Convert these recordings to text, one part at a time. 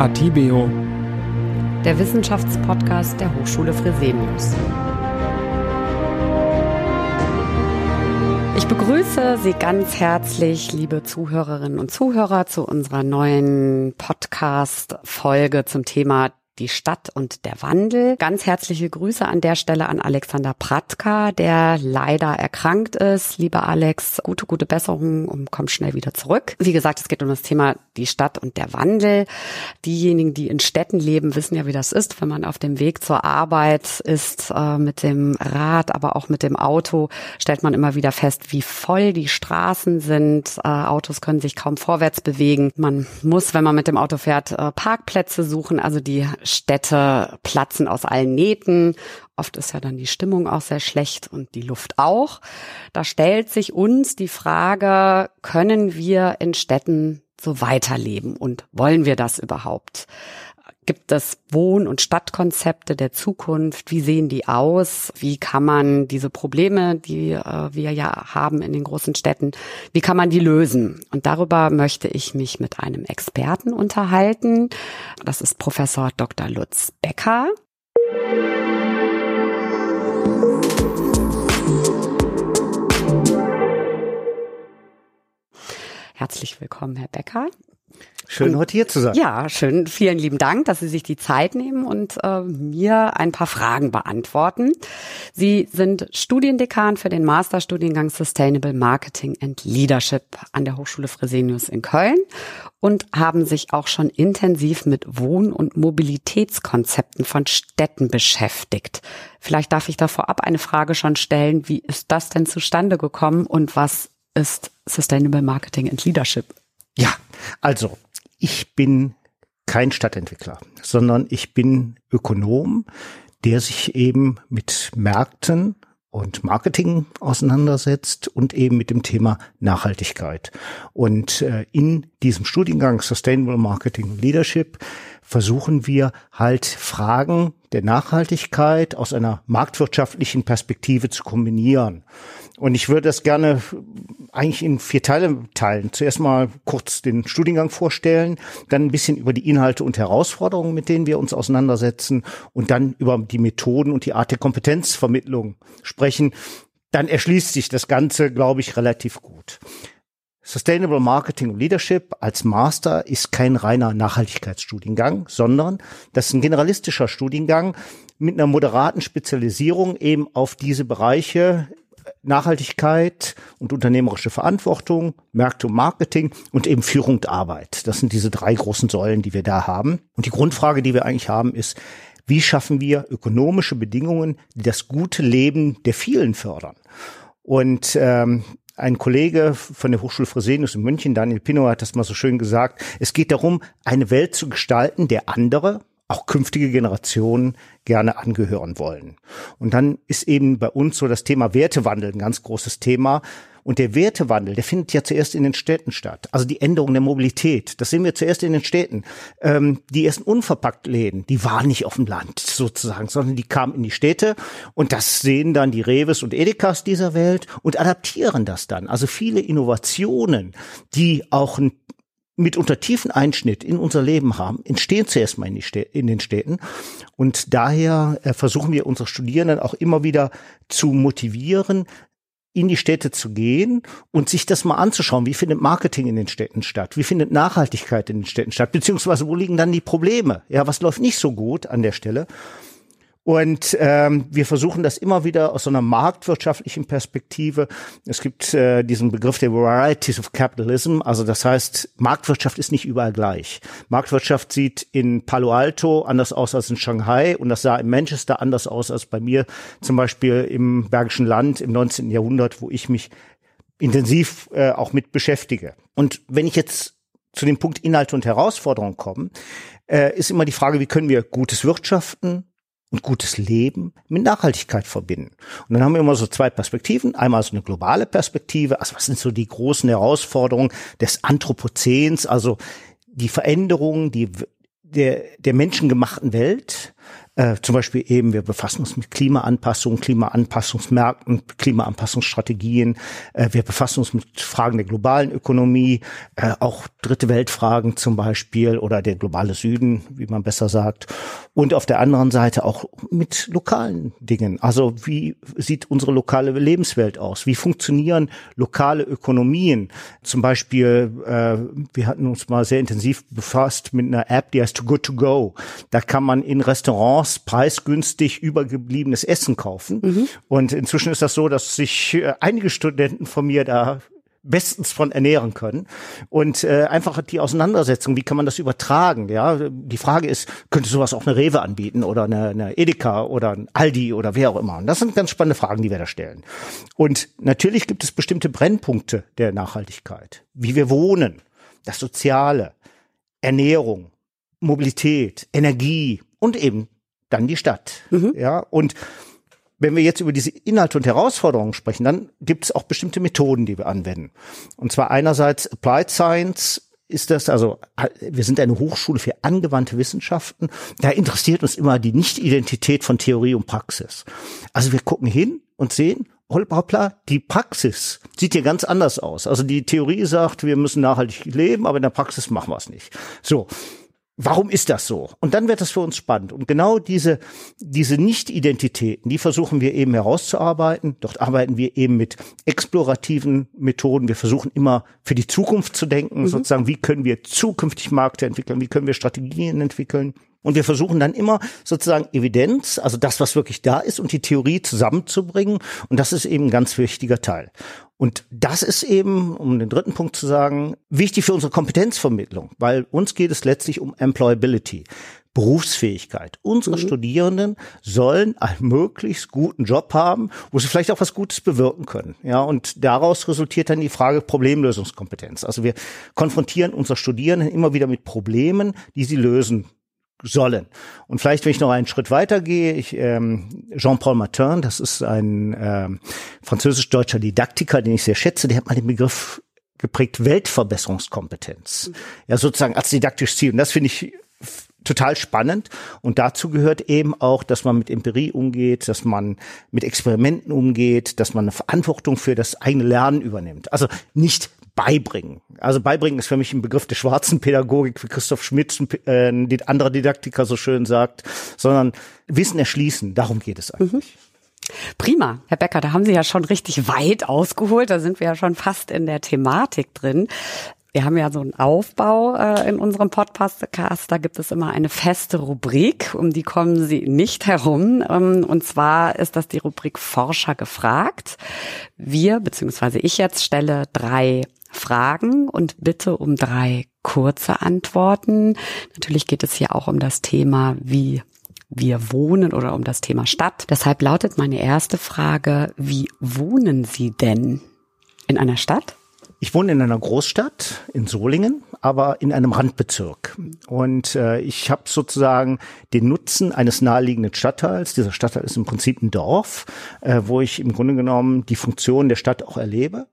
Atibeo, der Wissenschaftspodcast der Hochschule Fresenius. Ich begrüße Sie ganz herzlich, liebe Zuhörerinnen und Zuhörer, zu unserer neuen Podcast-Folge zum Thema die Stadt und der Wandel. Ganz herzliche Grüße an der Stelle an Alexander Pratka, der leider erkrankt ist. Lieber Alex, gute, gute Besserung und komm schnell wieder zurück. Wie gesagt, es geht um das Thema die Stadt und der Wandel. Diejenigen, die in Städten leben, wissen ja, wie das ist, wenn man auf dem Weg zur Arbeit ist äh, mit dem Rad, aber auch mit dem Auto, stellt man immer wieder fest, wie voll die Straßen sind. Äh, Autos können sich kaum vorwärts bewegen. Man muss, wenn man mit dem Auto fährt, äh, Parkplätze suchen. Also die Städte platzen aus allen Nähten. Oft ist ja dann die Stimmung auch sehr schlecht und die Luft auch. Da stellt sich uns die Frage, können wir in Städten so weiterleben und wollen wir das überhaupt? Gibt es Wohn- und Stadtkonzepte der Zukunft? Wie sehen die aus? Wie kann man diese Probleme, die äh, wir ja haben in den großen Städten, wie kann man die lösen? Und darüber möchte ich mich mit einem Experten unterhalten. Das ist Professor Dr. Lutz Becker. Herzlich willkommen, Herr Becker. Schön, heute hier zu sein. Ja, schön. Vielen lieben Dank, dass Sie sich die Zeit nehmen und äh, mir ein paar Fragen beantworten. Sie sind Studiendekan für den Masterstudiengang Sustainable Marketing and Leadership an der Hochschule Fresenius in Köln und haben sich auch schon intensiv mit Wohn- und Mobilitätskonzepten von Städten beschäftigt. Vielleicht darf ich da vorab eine Frage schon stellen. Wie ist das denn zustande gekommen und was ist Sustainable Marketing and Leadership? Ja, also ich bin kein Stadtentwickler, sondern ich bin Ökonom, der sich eben mit Märkten und Marketing auseinandersetzt und eben mit dem Thema Nachhaltigkeit. Und äh, in diesem Studiengang Sustainable Marketing Leadership versuchen wir halt Fragen der Nachhaltigkeit aus einer marktwirtschaftlichen Perspektive zu kombinieren. Und ich würde das gerne eigentlich in vier Teile teilen. Zuerst mal kurz den Studiengang vorstellen, dann ein bisschen über die Inhalte und Herausforderungen, mit denen wir uns auseinandersetzen und dann über die Methoden und die Art der Kompetenzvermittlung sprechen. Dann erschließt sich das Ganze, glaube ich, relativ gut. Sustainable Marketing und Leadership als Master ist kein reiner Nachhaltigkeitsstudiengang, sondern das ist ein generalistischer Studiengang mit einer moderaten Spezialisierung eben auf diese Bereiche Nachhaltigkeit und unternehmerische Verantwortung, Märkte und Marketing und eben Führung und Arbeit. Das sind diese drei großen Säulen, die wir da haben. Und die Grundfrage, die wir eigentlich haben, ist, wie schaffen wir ökonomische Bedingungen, die das gute Leben der vielen fördern? Und ähm, ein Kollege von der Hochschule Fresenius in München, Daniel Pino, hat das mal so schön gesagt. Es geht darum, eine Welt zu gestalten, der andere, auch künftige Generationen gerne angehören wollen. Und dann ist eben bei uns so das Thema Wertewandel ein ganz großes Thema. Und der Wertewandel, der findet ja zuerst in den Städten statt. Also die Änderung der Mobilität, das sehen wir zuerst in den Städten. Ähm, die ersten Unverpacktläden, die waren nicht auf dem Land sozusagen, sondern die kamen in die Städte und das sehen dann die Reves und Edekas dieser Welt und adaptieren das dann. Also viele Innovationen, die auch ein mitunter tiefen Einschnitt in unser Leben haben, entstehen zuerst mal in, den Städten. Und daher äh, versuchen wir unsere Studierenden auch immer wieder zu motivieren, in die Städte zu gehen und sich das mal anzuschauen. Wie findet Marketing in den Städten statt? Wie findet Nachhaltigkeit in den Städten statt? Beziehungsweise wo liegen dann die Probleme? Ja, was läuft nicht so gut an der Stelle? Und ähm, wir versuchen das immer wieder aus so einer marktwirtschaftlichen Perspektive. Es gibt äh, diesen Begriff der Varieties of Capitalism. Also das heißt, Marktwirtschaft ist nicht überall gleich. Marktwirtschaft sieht in Palo Alto anders aus als in Shanghai und das sah in Manchester anders aus als bei mir zum Beispiel im Bergischen Land im 19. Jahrhundert, wo ich mich intensiv äh, auch mit beschäftige. Und wenn ich jetzt zu dem Punkt Inhalte und Herausforderungen komme, äh, ist immer die Frage, wie können wir gutes Wirtschaften und gutes Leben mit Nachhaltigkeit verbinden. Und dann haben wir immer so zwei Perspektiven. Einmal so eine globale Perspektive. Also was sind so die großen Herausforderungen des Anthropozäns? Also die Veränderungen, die der, der menschengemachten Welt. Äh, zum Beispiel eben, wir befassen uns mit Klimaanpassung, Klimaanpassungsmärkten, Klimaanpassungsstrategien. Äh, wir befassen uns mit Fragen der globalen Ökonomie, äh, auch dritte Weltfragen zum Beispiel oder der globale Süden, wie man besser sagt. Und auf der anderen Seite auch mit lokalen Dingen. Also wie sieht unsere lokale Lebenswelt aus? Wie funktionieren lokale Ökonomien? Zum Beispiel, äh, wir hatten uns mal sehr intensiv befasst mit einer App, die heißt Too Good To Go. Da kann man in Restaurants Restaurants preisgünstig übergebliebenes Essen kaufen. Mhm. Und inzwischen ist das so, dass sich äh, einige Studenten von mir da bestens von ernähren können und äh, einfach die Auseinandersetzung, wie kann man das übertragen? Ja, die Frage ist, könnte sowas auch eine Rewe anbieten oder eine, eine Edeka oder ein Aldi oder wer auch immer? Und das sind ganz spannende Fragen, die wir da stellen. Und natürlich gibt es bestimmte Brennpunkte der Nachhaltigkeit, wie wir wohnen, das Soziale, Ernährung, Mobilität, Energie und eben dann die Stadt. Mhm. Ja, und wenn wir jetzt über diese Inhalte und Herausforderungen sprechen, dann gibt es auch bestimmte Methoden, die wir anwenden. Und zwar einerseits Applied Science ist das, also wir sind eine Hochschule für angewandte Wissenschaften. Da interessiert uns immer die Nicht-Identität von Theorie und Praxis. Also wir gucken hin und sehen, hoppla, die Praxis sieht hier ganz anders aus. Also die Theorie sagt, wir müssen nachhaltig leben, aber in der Praxis machen wir es nicht. So, warum ist das so? Und dann wird das für uns spannend. Und genau diese, diese Nicht-Identitäten, die versuchen wir eben herauszuarbeiten. Dort arbeiten wir eben mit explorativen Methoden. Wir versuchen immer für die Zukunft zu denken, mhm. sozusagen, wie können wir zukünftig Märkte entwickeln? Wie können wir Strategien entwickeln? Und wir versuchen dann immer sozusagen Evidenz, also das, was wirklich da ist, und die Theorie zusammenzubringen. Und das ist eben ein ganz wichtiger Teil. Und das ist eben, um den dritten Punkt zu sagen, wichtig für unsere Kompetenzvermittlung, weil uns geht es letztlich um Employability. Berufsfähigkeit. Unsere mhm. Studierenden sollen einen möglichst guten Job haben, wo sie vielleicht auch was Gutes bewirken können. Ja, und daraus resultiert dann die Frage Problemlösungskompetenz. Also wir konfrontieren unsere Studierenden immer wieder mit Problemen, die sie lösen sollen. Und vielleicht, wenn ich noch einen Schritt weiter gehe, ich, ähm, Jean-Paul Martin, das ist ein ähm, französisch-deutscher Didaktiker, den ich sehr schätze, der hat mal den Begriff geprägt Weltverbesserungskompetenz. Ja, sozusagen als didaktisches Ziel. Und das finde ich total spannend. Und dazu gehört eben auch, dass man mit Empirie umgeht, dass man mit Experimenten umgeht, dass man eine Verantwortung für das eigene Lernen übernimmt. Also nicht beibringen. Also beibringen ist für mich ein Begriff der schwarzen Pädagogik, wie Christoph Schmidt, äh, ein anderer Didaktiker so schön sagt, sondern Wissen erschließen, darum geht es eigentlich. Mhm. Prima, Herr Becker, da haben Sie ja schon richtig weit ausgeholt, da sind wir ja schon fast in der Thematik drin. Wir haben ja so einen Aufbau äh, in unserem Podcast. Da gibt es immer eine feste Rubrik, um die kommen Sie nicht herum. Ähm, und zwar ist das die Rubrik Forscher gefragt. Wir, beziehungsweise ich jetzt, stelle drei Fragen und bitte um drei kurze Antworten. Natürlich geht es hier auch um das Thema, wie wir wohnen oder um das Thema Stadt. Deshalb lautet meine erste Frage, wie wohnen Sie denn in einer Stadt? Ich wohne in einer Großstadt in Solingen, aber in einem Randbezirk. Und äh, ich habe sozusagen den Nutzen eines naheliegenden Stadtteils. Dieser Stadtteil ist im Prinzip ein Dorf, äh, wo ich im Grunde genommen die Funktion der Stadt auch erlebe.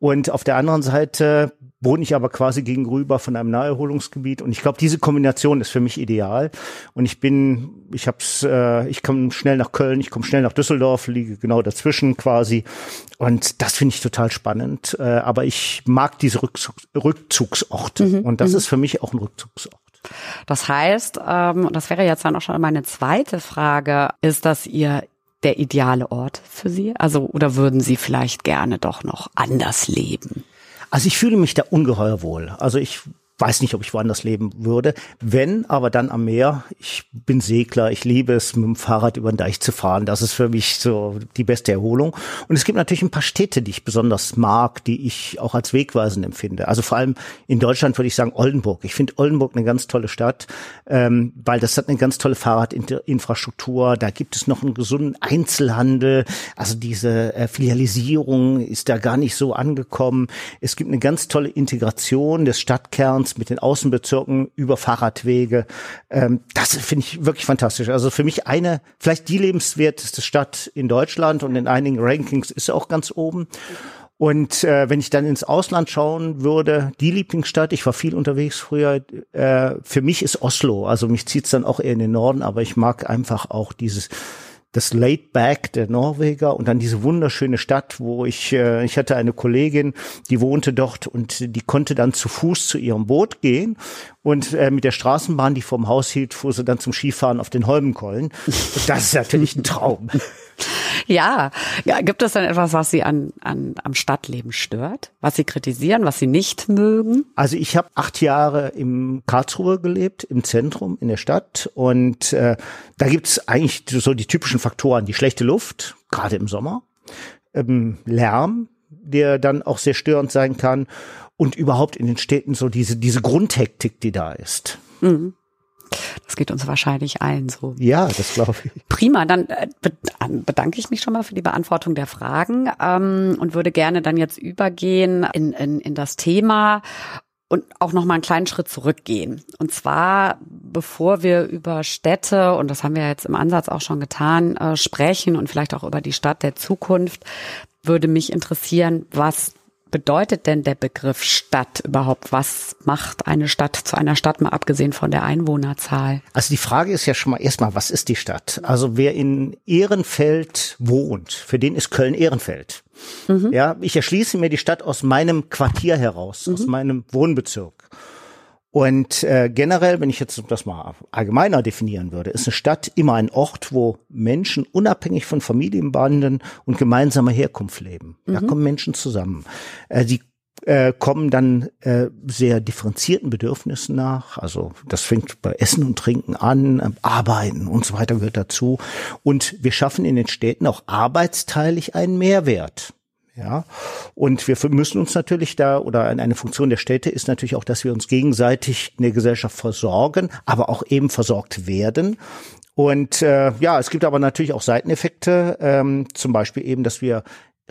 Und auf der anderen Seite wohne ich aber quasi gegenüber von einem Naherholungsgebiet und ich glaube, diese Kombination ist für mich ideal. Und ich bin, ich hab's, äh, ich komme schnell nach Köln, ich komme schnell nach Düsseldorf, liege genau dazwischen quasi. Und das finde ich total spannend. Äh, aber ich mag diese Rückzug, Rückzugsorte mhm. und das mhm. ist für mich auch ein Rückzugsort. Das heißt, ähm, das wäre jetzt dann auch schon meine zweite Frage, ist das Ihr der ideale Ort für Sie? Also, oder würden Sie vielleicht gerne doch noch anders leben? Also ich fühle mich da ungeheuer wohl. Also ich weiß nicht, ob ich woanders leben würde. Wenn, aber dann am Meer. Ich bin Segler, ich liebe es, mit dem Fahrrad über den Deich zu fahren. Das ist für mich so die beste Erholung. Und es gibt natürlich ein paar Städte, die ich besonders mag, die ich auch als wegweisend empfinde. Also vor allem in Deutschland würde ich sagen Oldenburg. Ich finde Oldenburg eine ganz tolle Stadt, ähm, weil das hat eine ganz tolle Fahrradinfrastruktur. Da gibt es noch einen gesunden Einzelhandel. Also diese äh, Filialisierung ist da gar nicht so angekommen. Es gibt eine ganz tolle Integration des Stadtkerns Orts, mit den Außenbezirken über Fahrradwege. Ähm, das finde ich wirklich fantastisch. Also für mich eine, vielleicht die lebenswerteste Stadt in Deutschland und in einigen Rankings ist auch ganz oben. Und äh, wenn ich dann ins Ausland schauen würde, die Lieblingsstadt, ich war viel unterwegs früher, äh, für mich ist Oslo. Also mich zieht's dann auch eher in den Norden, aber ich mag einfach auch dieses das Laid Back der Norweger und dann diese wunderschöne Stadt, wo ich, äh, ich hatte eine Kollegin, die wohnte dort und die konnte dann zu Fuß zu ihrem Boot gehen und äh, mit der Straßenbahn, die vorm Haus hielt, fuhr sie dann zum Skifahren auf den Holmenkollen. Und das ist natürlich ein Traum. Ja. ja, gibt es denn etwas, was Sie an, an, am Stadtleben stört? Was Sie kritisieren, was Sie nicht mögen? Also ich habe acht Jahre im Karlsruhe gelebt, im Zentrum, in der Stadt. Und äh, da gibt's eigentlich so die typischen Faktoren, die schlechte Luft, gerade im Sommer, ähm, Lärm, der dann auch sehr störend sein kann. Und überhaupt in den Städten so diese, diese Grundhektik, die da ist. Mhm. Das geht uns wahrscheinlich allen so. Ja, das glaube ich. Prima, dann äh, bedanke ich mich schon mal für die Beantwortung der Fragen ähm, und würde gerne dann jetzt übergehen in, in, in das Thema und auch noch mal einen kleinen Schritt zurückgehen. Und zwar, bevor wir über Städte, und das haben wir jetzt im Ansatz auch schon getan, äh, sprechen und vielleicht auch über die Stadt der Zukunft, würde mich interessieren, was bedeutet denn der Begriff Stadt überhaupt? Was macht eine Stadt zu einer Stadt, mal abgesehen von der Einwohnerzahl? Also die Frage ist ja schon mal erstmal, was ist die Stadt? Also wer in Ehrenfeld wohnt, für den ist Köln Ehrenfeld. Mhm. Ja, ich erschließe mir die Stadt aus meinem Quartier heraus, mhm. aus meinem Wohnbezirk. Und äh, generell, wenn ich jetzt das mal allgemeiner definieren würde, ist eine Stadt immer ein Ort, wo Menschen unabhängig von Familienbanden und gemeinsamer Herkunft leben. Mhm. Da kommen Menschen zusammen. Äh, die äh, kommen dann äh, sehr differenzierten Bedürfnissen nach. Also das fängt bei Essen und Trinken an, äh, Arbeiten und so weiter gehört dazu. Und wir schaffen in den Städten auch arbeitsteilig einen Mehrwert. Ja, und wir müssen uns natürlich da oder eine Funktion der Städte ist natürlich auch, dass wir uns gegenseitig in der Gesellschaft versorgen, aber auch eben versorgt werden. Und äh, ja, es gibt aber natürlich auch Seiteneffekte, ähm, zum Beispiel eben, dass wir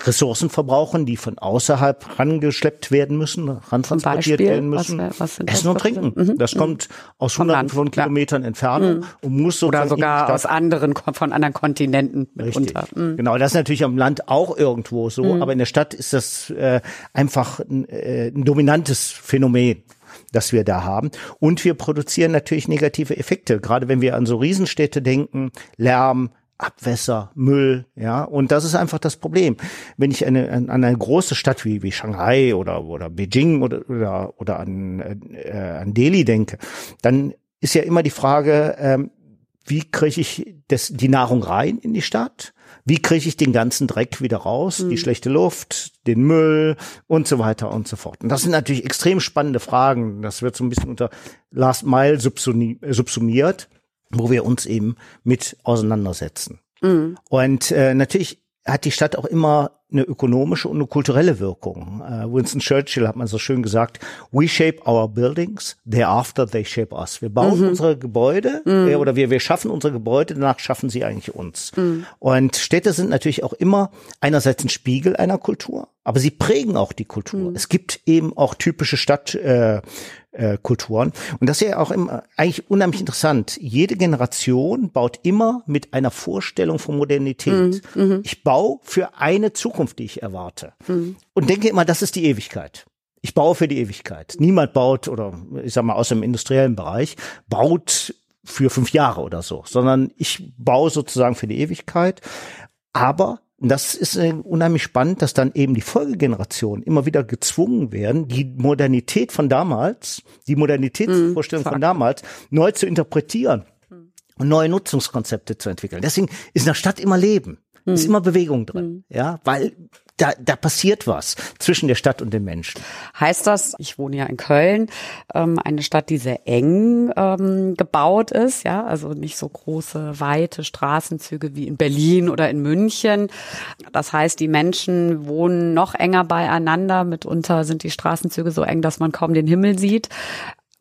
Ressourcen verbrauchen, die von außerhalb rangeschleppt werden müssen, rantransportiert werden müssen. Was, was Essen und Trinken. Mhm. Das mhm. kommt aus hunderten von Kilometern ja. Entfernung mhm. und muss sozusagen oder sogar aus anderen von anderen Kontinenten mitunter. Mhm. Genau, das ist natürlich am Land auch irgendwo so, mhm. aber in der Stadt ist das äh, einfach ein, äh, ein dominantes Phänomen das wir da haben. Und wir produzieren natürlich negative Effekte, gerade wenn wir an so Riesenstädte denken, Lärm, Abwässer, Müll, ja. Und das ist einfach das Problem. Wenn ich eine, an eine große Stadt wie, wie Shanghai oder, oder Beijing oder, oder, oder an, äh, an Delhi denke, dann ist ja immer die Frage, ähm, wie kriege ich das, die Nahrung rein in die Stadt? Wie kriege ich den ganzen Dreck wieder raus? Mhm. Die schlechte Luft, den Müll und so weiter und so fort. Und das sind natürlich extrem spannende Fragen. Das wird so ein bisschen unter Last Mile subsumiert wo wir uns eben mit auseinandersetzen. Mhm. Und äh, natürlich hat die Stadt auch immer eine ökonomische und eine kulturelle Wirkung. Uh, Winston Churchill hat man so schön gesagt, we shape our buildings, thereafter they shape us. Wir bauen mhm. unsere Gebäude mhm. äh, oder wir, wir schaffen unsere Gebäude, danach schaffen sie eigentlich uns. Mhm. Und Städte sind natürlich auch immer einerseits ein Spiegel einer Kultur, aber sie prägen auch die Kultur. Mhm. Es gibt eben auch typische Stadt, äh, äh, Kulturen. Und das ist ja auch immer eigentlich unheimlich interessant. Jede Generation baut immer mit einer Vorstellung von Modernität. Mhm, mhm. Ich baue für eine Zukunft, die ich erwarte. Mhm. Und denke immer, das ist die Ewigkeit. Ich baue für die Ewigkeit. Niemand baut, oder ich sag mal aus dem industriellen Bereich, baut für fünf Jahre oder so, sondern ich baue sozusagen für die Ewigkeit. Aber das ist äh, unheimlich spannend, dass dann eben die Folgegenerationen immer wieder gezwungen werden, die Modernität von damals, die Modernitätsvorstellung mhm, von damals neu zu interpretieren mhm. und neue Nutzungskonzepte zu entwickeln. Deswegen ist in der Stadt immer Leben. Ist hm. immer Bewegung drin, hm. ja, weil da, da passiert was zwischen der Stadt und den Menschen. Heißt das, ich wohne ja in Köln, ähm, eine Stadt, die sehr eng ähm, gebaut ist, ja, also nicht so große, weite Straßenzüge wie in Berlin oder in München. Das heißt, die Menschen wohnen noch enger beieinander. Mitunter sind die Straßenzüge so eng, dass man kaum den Himmel sieht.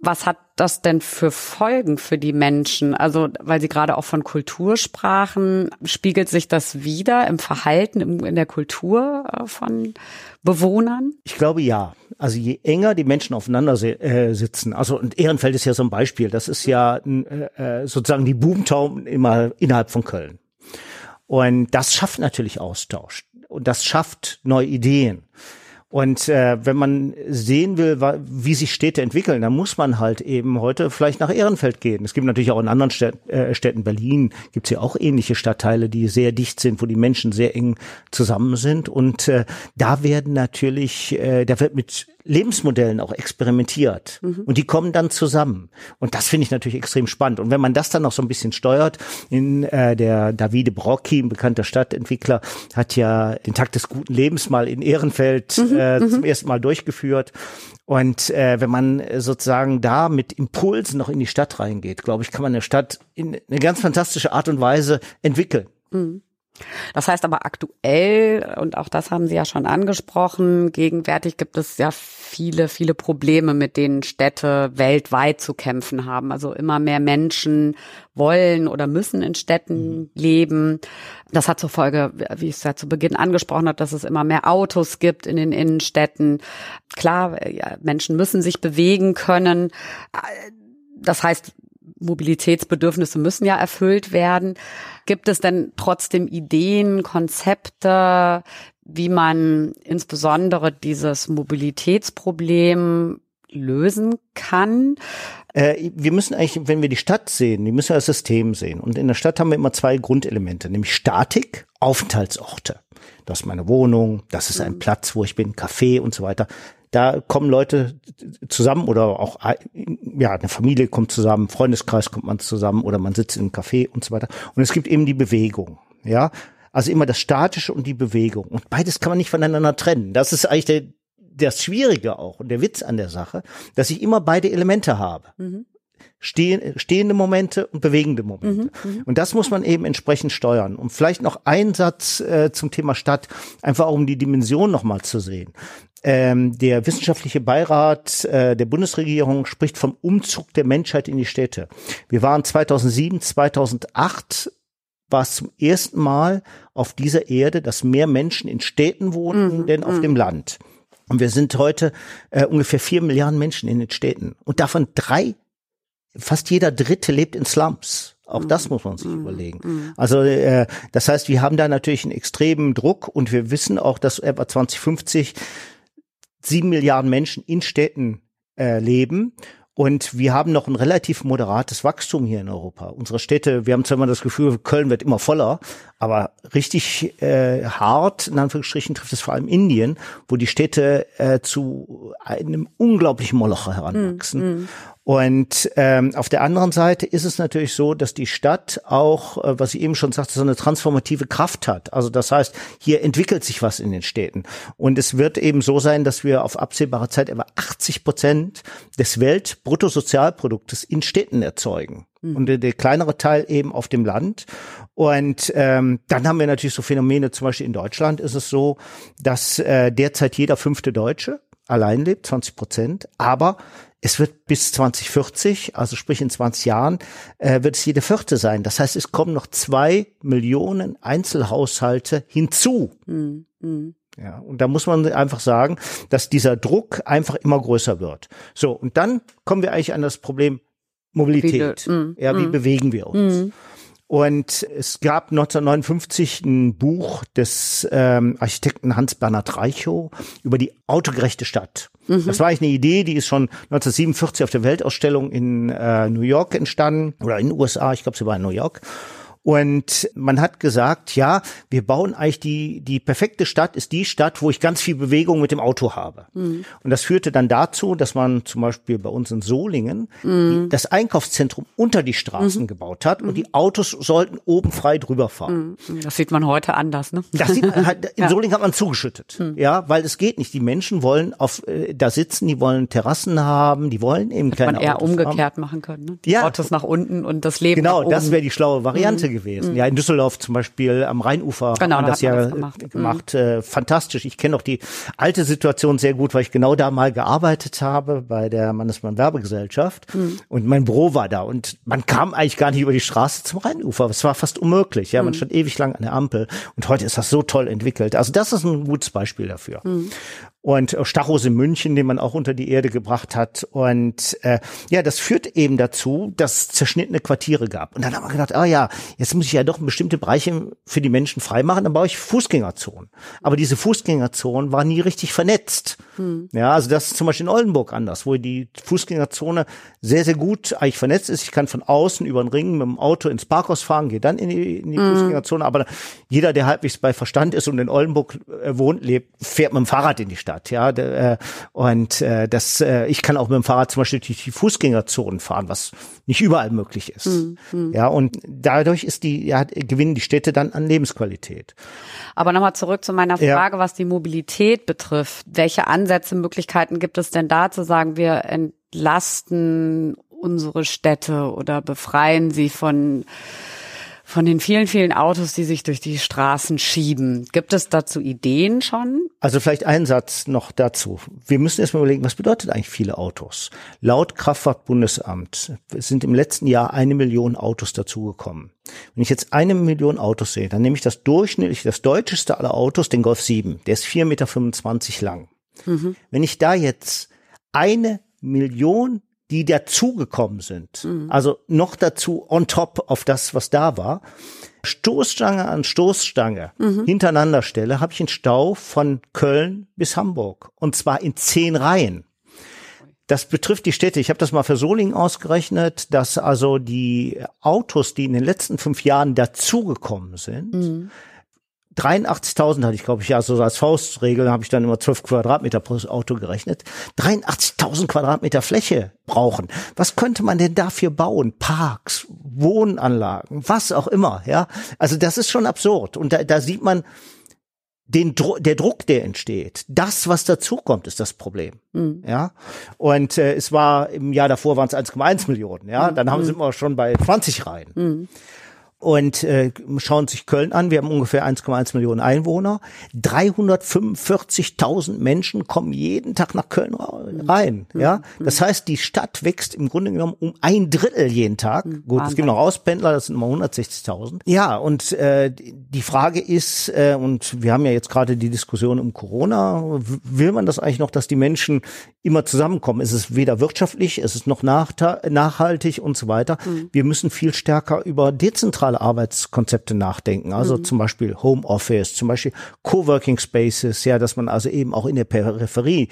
Was hat das denn für Folgen für die Menschen? Also, weil Sie gerade auch von Kultur sprachen, spiegelt sich das wieder im Verhalten, in der Kultur äh, von Bewohnern? Ich glaube ja. Also je enger die Menschen aufeinander äh, sitzen, also und Ehrenfeld ist ja so ein Beispiel, das ist ja äh, sozusagen die Boomtown immer innerhalb von Köln. Und das schafft natürlich Austausch und das schafft neue Ideen. Und äh, wenn man sehen will, wie sich Städte entwickeln, dann muss man halt eben heute vielleicht nach Ehrenfeld gehen. Es gibt natürlich auch in anderen Städten, äh, Städten Berlin, gibt es ja auch ähnliche Stadtteile, die sehr dicht sind, wo die Menschen sehr eng zusammen sind. Und äh, da werden natürlich, äh, da wird mit Lebensmodellen auch experimentiert mhm. und die kommen dann zusammen und das finde ich natürlich extrem spannend und wenn man das dann noch so ein bisschen steuert, in äh, der Davide Brocchi, ein bekannter Stadtentwickler, hat ja den Takt des guten Lebens mal in Ehrenfeld mhm. äh, mhm. zum ersten Mal durchgeführt und äh, wenn man sozusagen da mit Impulsen noch in die Stadt reingeht, glaube ich, kann man eine Stadt in eine ganz fantastische Art und Weise entwickeln. Mhm. Das heißt aber aktuell, und auch das haben Sie ja schon angesprochen, gegenwärtig gibt es ja viele, viele Probleme, mit denen Städte weltweit zu kämpfen haben. Also immer mehr Menschen wollen oder müssen in Städten mhm. leben. Das hat zur Folge, wie ich es ja zu Beginn angesprochen habe, dass es immer mehr Autos gibt in den Innenstädten. Klar, ja, Menschen müssen sich bewegen können. Das heißt, Mobilitätsbedürfnisse müssen ja erfüllt werden. Gibt es denn trotzdem Ideen, Konzepte, wie man insbesondere dieses Mobilitätsproblem lösen kann? Äh, wir müssen eigentlich, wenn wir die Stadt sehen, die müssen wir als System sehen. Und in der Stadt haben wir immer zwei Grundelemente, nämlich Statik, Aufenthaltsorte. Das ist meine Wohnung, das ist ein mhm. Platz, wo ich bin, Café und so weiter da kommen Leute zusammen oder auch ja eine Familie kommt zusammen, Freundeskreis kommt man zusammen oder man sitzt in einem Café und so weiter. Und es gibt eben die Bewegung, ja. Also immer das Statische und die Bewegung. Und beides kann man nicht voneinander trennen. Das ist eigentlich der, das Schwierige auch und der Witz an der Sache, dass ich immer beide Elemente habe. Mhm. Stehen, stehende Momente und bewegende Momente. Mhm, mhm, und das muss man eben entsprechend steuern. Und vielleicht noch ein Satz äh, zum Thema Stadt, einfach auch um die Dimension nochmal zu sehen. Ähm, der wissenschaftliche Beirat äh, der Bundesregierung spricht vom Umzug der Menschheit in die Städte. Wir waren 2007, 2008 war es zum ersten Mal auf dieser Erde, dass mehr Menschen in Städten wohnen, mhm. denn auf mhm. dem Land. Und wir sind heute äh, ungefähr vier Milliarden Menschen in den Städten. Und davon drei, fast jeder Dritte lebt in Slums. Auch das mhm. muss man sich mhm. überlegen. Mhm. Also äh, das heißt, wir haben da natürlich einen extremen Druck und wir wissen auch, dass etwa 2050 sieben Milliarden Menschen in Städten äh, leben. Und wir haben noch ein relativ moderates Wachstum hier in Europa. Unsere Städte, wir haben zwar immer das Gefühl, Köln wird immer voller, aber richtig äh, hart, in Anführungsstrichen, trifft es vor allem Indien, wo die Städte äh, zu einem unglaublichen Moloch heranwachsen. Mm, und ähm, auf der anderen Seite ist es natürlich so, dass die Stadt auch, äh, was ich eben schon sagte, so eine transformative Kraft hat. Also das heißt, hier entwickelt sich was in den Städten. Und es wird eben so sein, dass wir auf absehbare Zeit etwa 80 Prozent des Weltbruttosozialproduktes in Städten erzeugen. Mhm. Und der, der, kleinere Teil eben auf dem Land. Und ähm, dann haben wir natürlich so Phänomene, zum Beispiel in Deutschland ist es so, dass äh, derzeit jeder fünfte Deutsche allein lebt, 20 Prozent, aber es wird bis 2040, also sprich in 20 Jahren, äh, wird es jede vierte sein. Das heißt, es kommen noch zwei Millionen Einzelhaushalte hinzu. Mhm. Ja, und da muss man einfach sagen, dass dieser Druck einfach immer größer wird. So, und dann kommen wir eigentlich an das Problem Mobilität. Wie, mm, ja, wie mm, bewegen wir uns? Mm. Und es gab 1959 ein Buch des ähm, Architekten Hans-Bernhard Reichow über die autogerechte Stadt. Mhm. Das war eigentlich eine Idee, die ist schon 1947 auf der Weltausstellung in äh, New York entstanden oder in den USA, ich glaube, sie war in New York. Und man hat gesagt, ja, wir bauen eigentlich die, die perfekte Stadt ist die Stadt, wo ich ganz viel Bewegung mit dem Auto habe. Mhm. Und das führte dann dazu, dass man zum Beispiel bei uns in Solingen mhm. das Einkaufszentrum unter die Straßen mhm. gebaut hat und die mhm. Autos sollten oben frei drüber fahren. Mhm. Das sieht man heute anders, ne? Das sieht man halt, in ja. Solingen hat man zugeschüttet. Mhm. Ja, weil es geht nicht. Die Menschen wollen auf, äh, da sitzen, die wollen Terrassen haben, die wollen eben keine man eher Autos umgekehrt haben. machen können, ne? Die ja. Autos nach unten und das Leben Genau, das wäre die schlaue Variante gewesen. Mhm. Ja, in Düsseldorf zum Beispiel am Rheinufer genau, haben da das ja das gemacht. gemacht. Mhm. Äh, fantastisch. Ich kenne auch die alte Situation sehr gut, weil ich genau da mal gearbeitet habe bei der Mannesmann Werbegesellschaft mhm. und mein Büro war da und man kam eigentlich gar nicht über die Straße zum Rheinufer. Es war fast unmöglich. Ja, man mhm. stand ewig lang an der Ampel und heute ist das so toll entwickelt. Also das ist ein gutes Beispiel dafür. Und Stachus in München, den man auch unter die Erde gebracht hat. Und äh, ja, das führt eben dazu, dass es zerschnittene Quartiere gab. Und dann haben wir gedacht, ah ja, jetzt muss ich ja doch bestimmte Bereiche für die Menschen freimachen, dann baue ich Fußgängerzonen. Aber diese Fußgängerzonen waren nie richtig vernetzt. Hm. Ja, also das ist zum Beispiel in Oldenburg anders, wo die Fußgängerzone sehr, sehr gut eigentlich vernetzt ist. Ich kann von außen über den Ring mit dem Auto ins Parkhaus fahren, gehe dann in die, in die hm. Fußgängerzone. Aber jeder, der halbwegs bei Verstand ist und in Oldenburg äh, wohnt, lebt, fährt mit dem Fahrrad in die Stadt. Stadt, ja. Äh, und äh, das, äh, ich kann auch mit dem Fahrrad zum Beispiel durch die Fußgängerzonen fahren, was nicht überall möglich ist. Mhm. Ja, und dadurch ist die, ja, gewinnen die Städte dann an Lebensqualität. Aber nochmal zurück zu meiner Frage, ja. was die Mobilität betrifft. Welche Ansätze, Möglichkeiten gibt es denn da zu sagen, wir entlasten unsere Städte oder befreien sie von von den vielen, vielen Autos, die sich durch die Straßen schieben. Gibt es dazu Ideen schon? Also vielleicht ein Satz noch dazu. Wir müssen erstmal überlegen, was bedeutet eigentlich viele Autos? Laut Kraftfahrtbundesamt sind im letzten Jahr eine Million Autos dazugekommen. Wenn ich jetzt eine Million Autos sehe, dann nehme ich das durchschnittlich, das deutscheste aller Autos, den Golf 7. Der ist 4,25 Meter lang. Mhm. Wenn ich da jetzt eine Million die dazugekommen sind. Mhm. Also noch dazu on top auf das, was da war. Stoßstange an Stoßstange mhm. hintereinander stelle, habe ich einen Stau von Köln bis Hamburg. Und zwar in zehn Reihen. Das betrifft die Städte. Ich habe das mal für Solingen ausgerechnet, dass also die Autos, die in den letzten fünf Jahren dazugekommen sind, mhm. 83.000 hatte ich, glaube ich, ja, so als Faustregel habe ich dann immer 12 Quadratmeter pro Auto gerechnet. 83.000 Quadratmeter Fläche brauchen. Was könnte man denn dafür bauen? Parks, Wohnanlagen, was auch immer, ja. Also das ist schon absurd. Und da, da sieht man, den Dru der Druck, der entsteht, das, was dazukommt, ist das Problem. Mhm. Ja. Und äh, es war im Jahr davor waren es 1,1 Millionen. Ja. Mhm. Dann haben, mhm. sind wir schon bei 20 Reihen. Mhm und äh, schauen sich Köln an. Wir haben ungefähr 1,1 Millionen Einwohner. 345.000 Menschen kommen jeden Tag nach Köln rein. Mhm. Ja, das heißt, die Stadt wächst im Grunde genommen um ein Drittel jeden Tag. Mhm. Gut, es gibt noch Auspendler, das sind immer 160.000. Ja, und äh, die Frage ist, äh, und wir haben ja jetzt gerade die Diskussion um Corona, will man das eigentlich noch, dass die Menschen immer zusammenkommen? Ist es weder wirtschaftlich, ist es noch nachhaltig und so weiter? Mhm. Wir müssen viel stärker über dezentrale dezentrale Arbeitskonzepte nachdenken. Also mhm. zum Beispiel Homeoffice, zum Beispiel Coworking Spaces, ja, dass man also eben auch in der Peripherie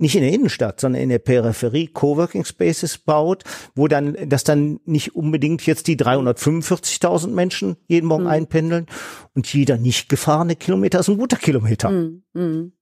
nicht in der Innenstadt, sondern in der Peripherie Coworking Spaces baut, wo dann das dann nicht unbedingt jetzt die 345.000 Menschen jeden Morgen mhm. einpendeln und jeder nicht gefahrene Kilometer ist ein guter Kilometer. Mhm.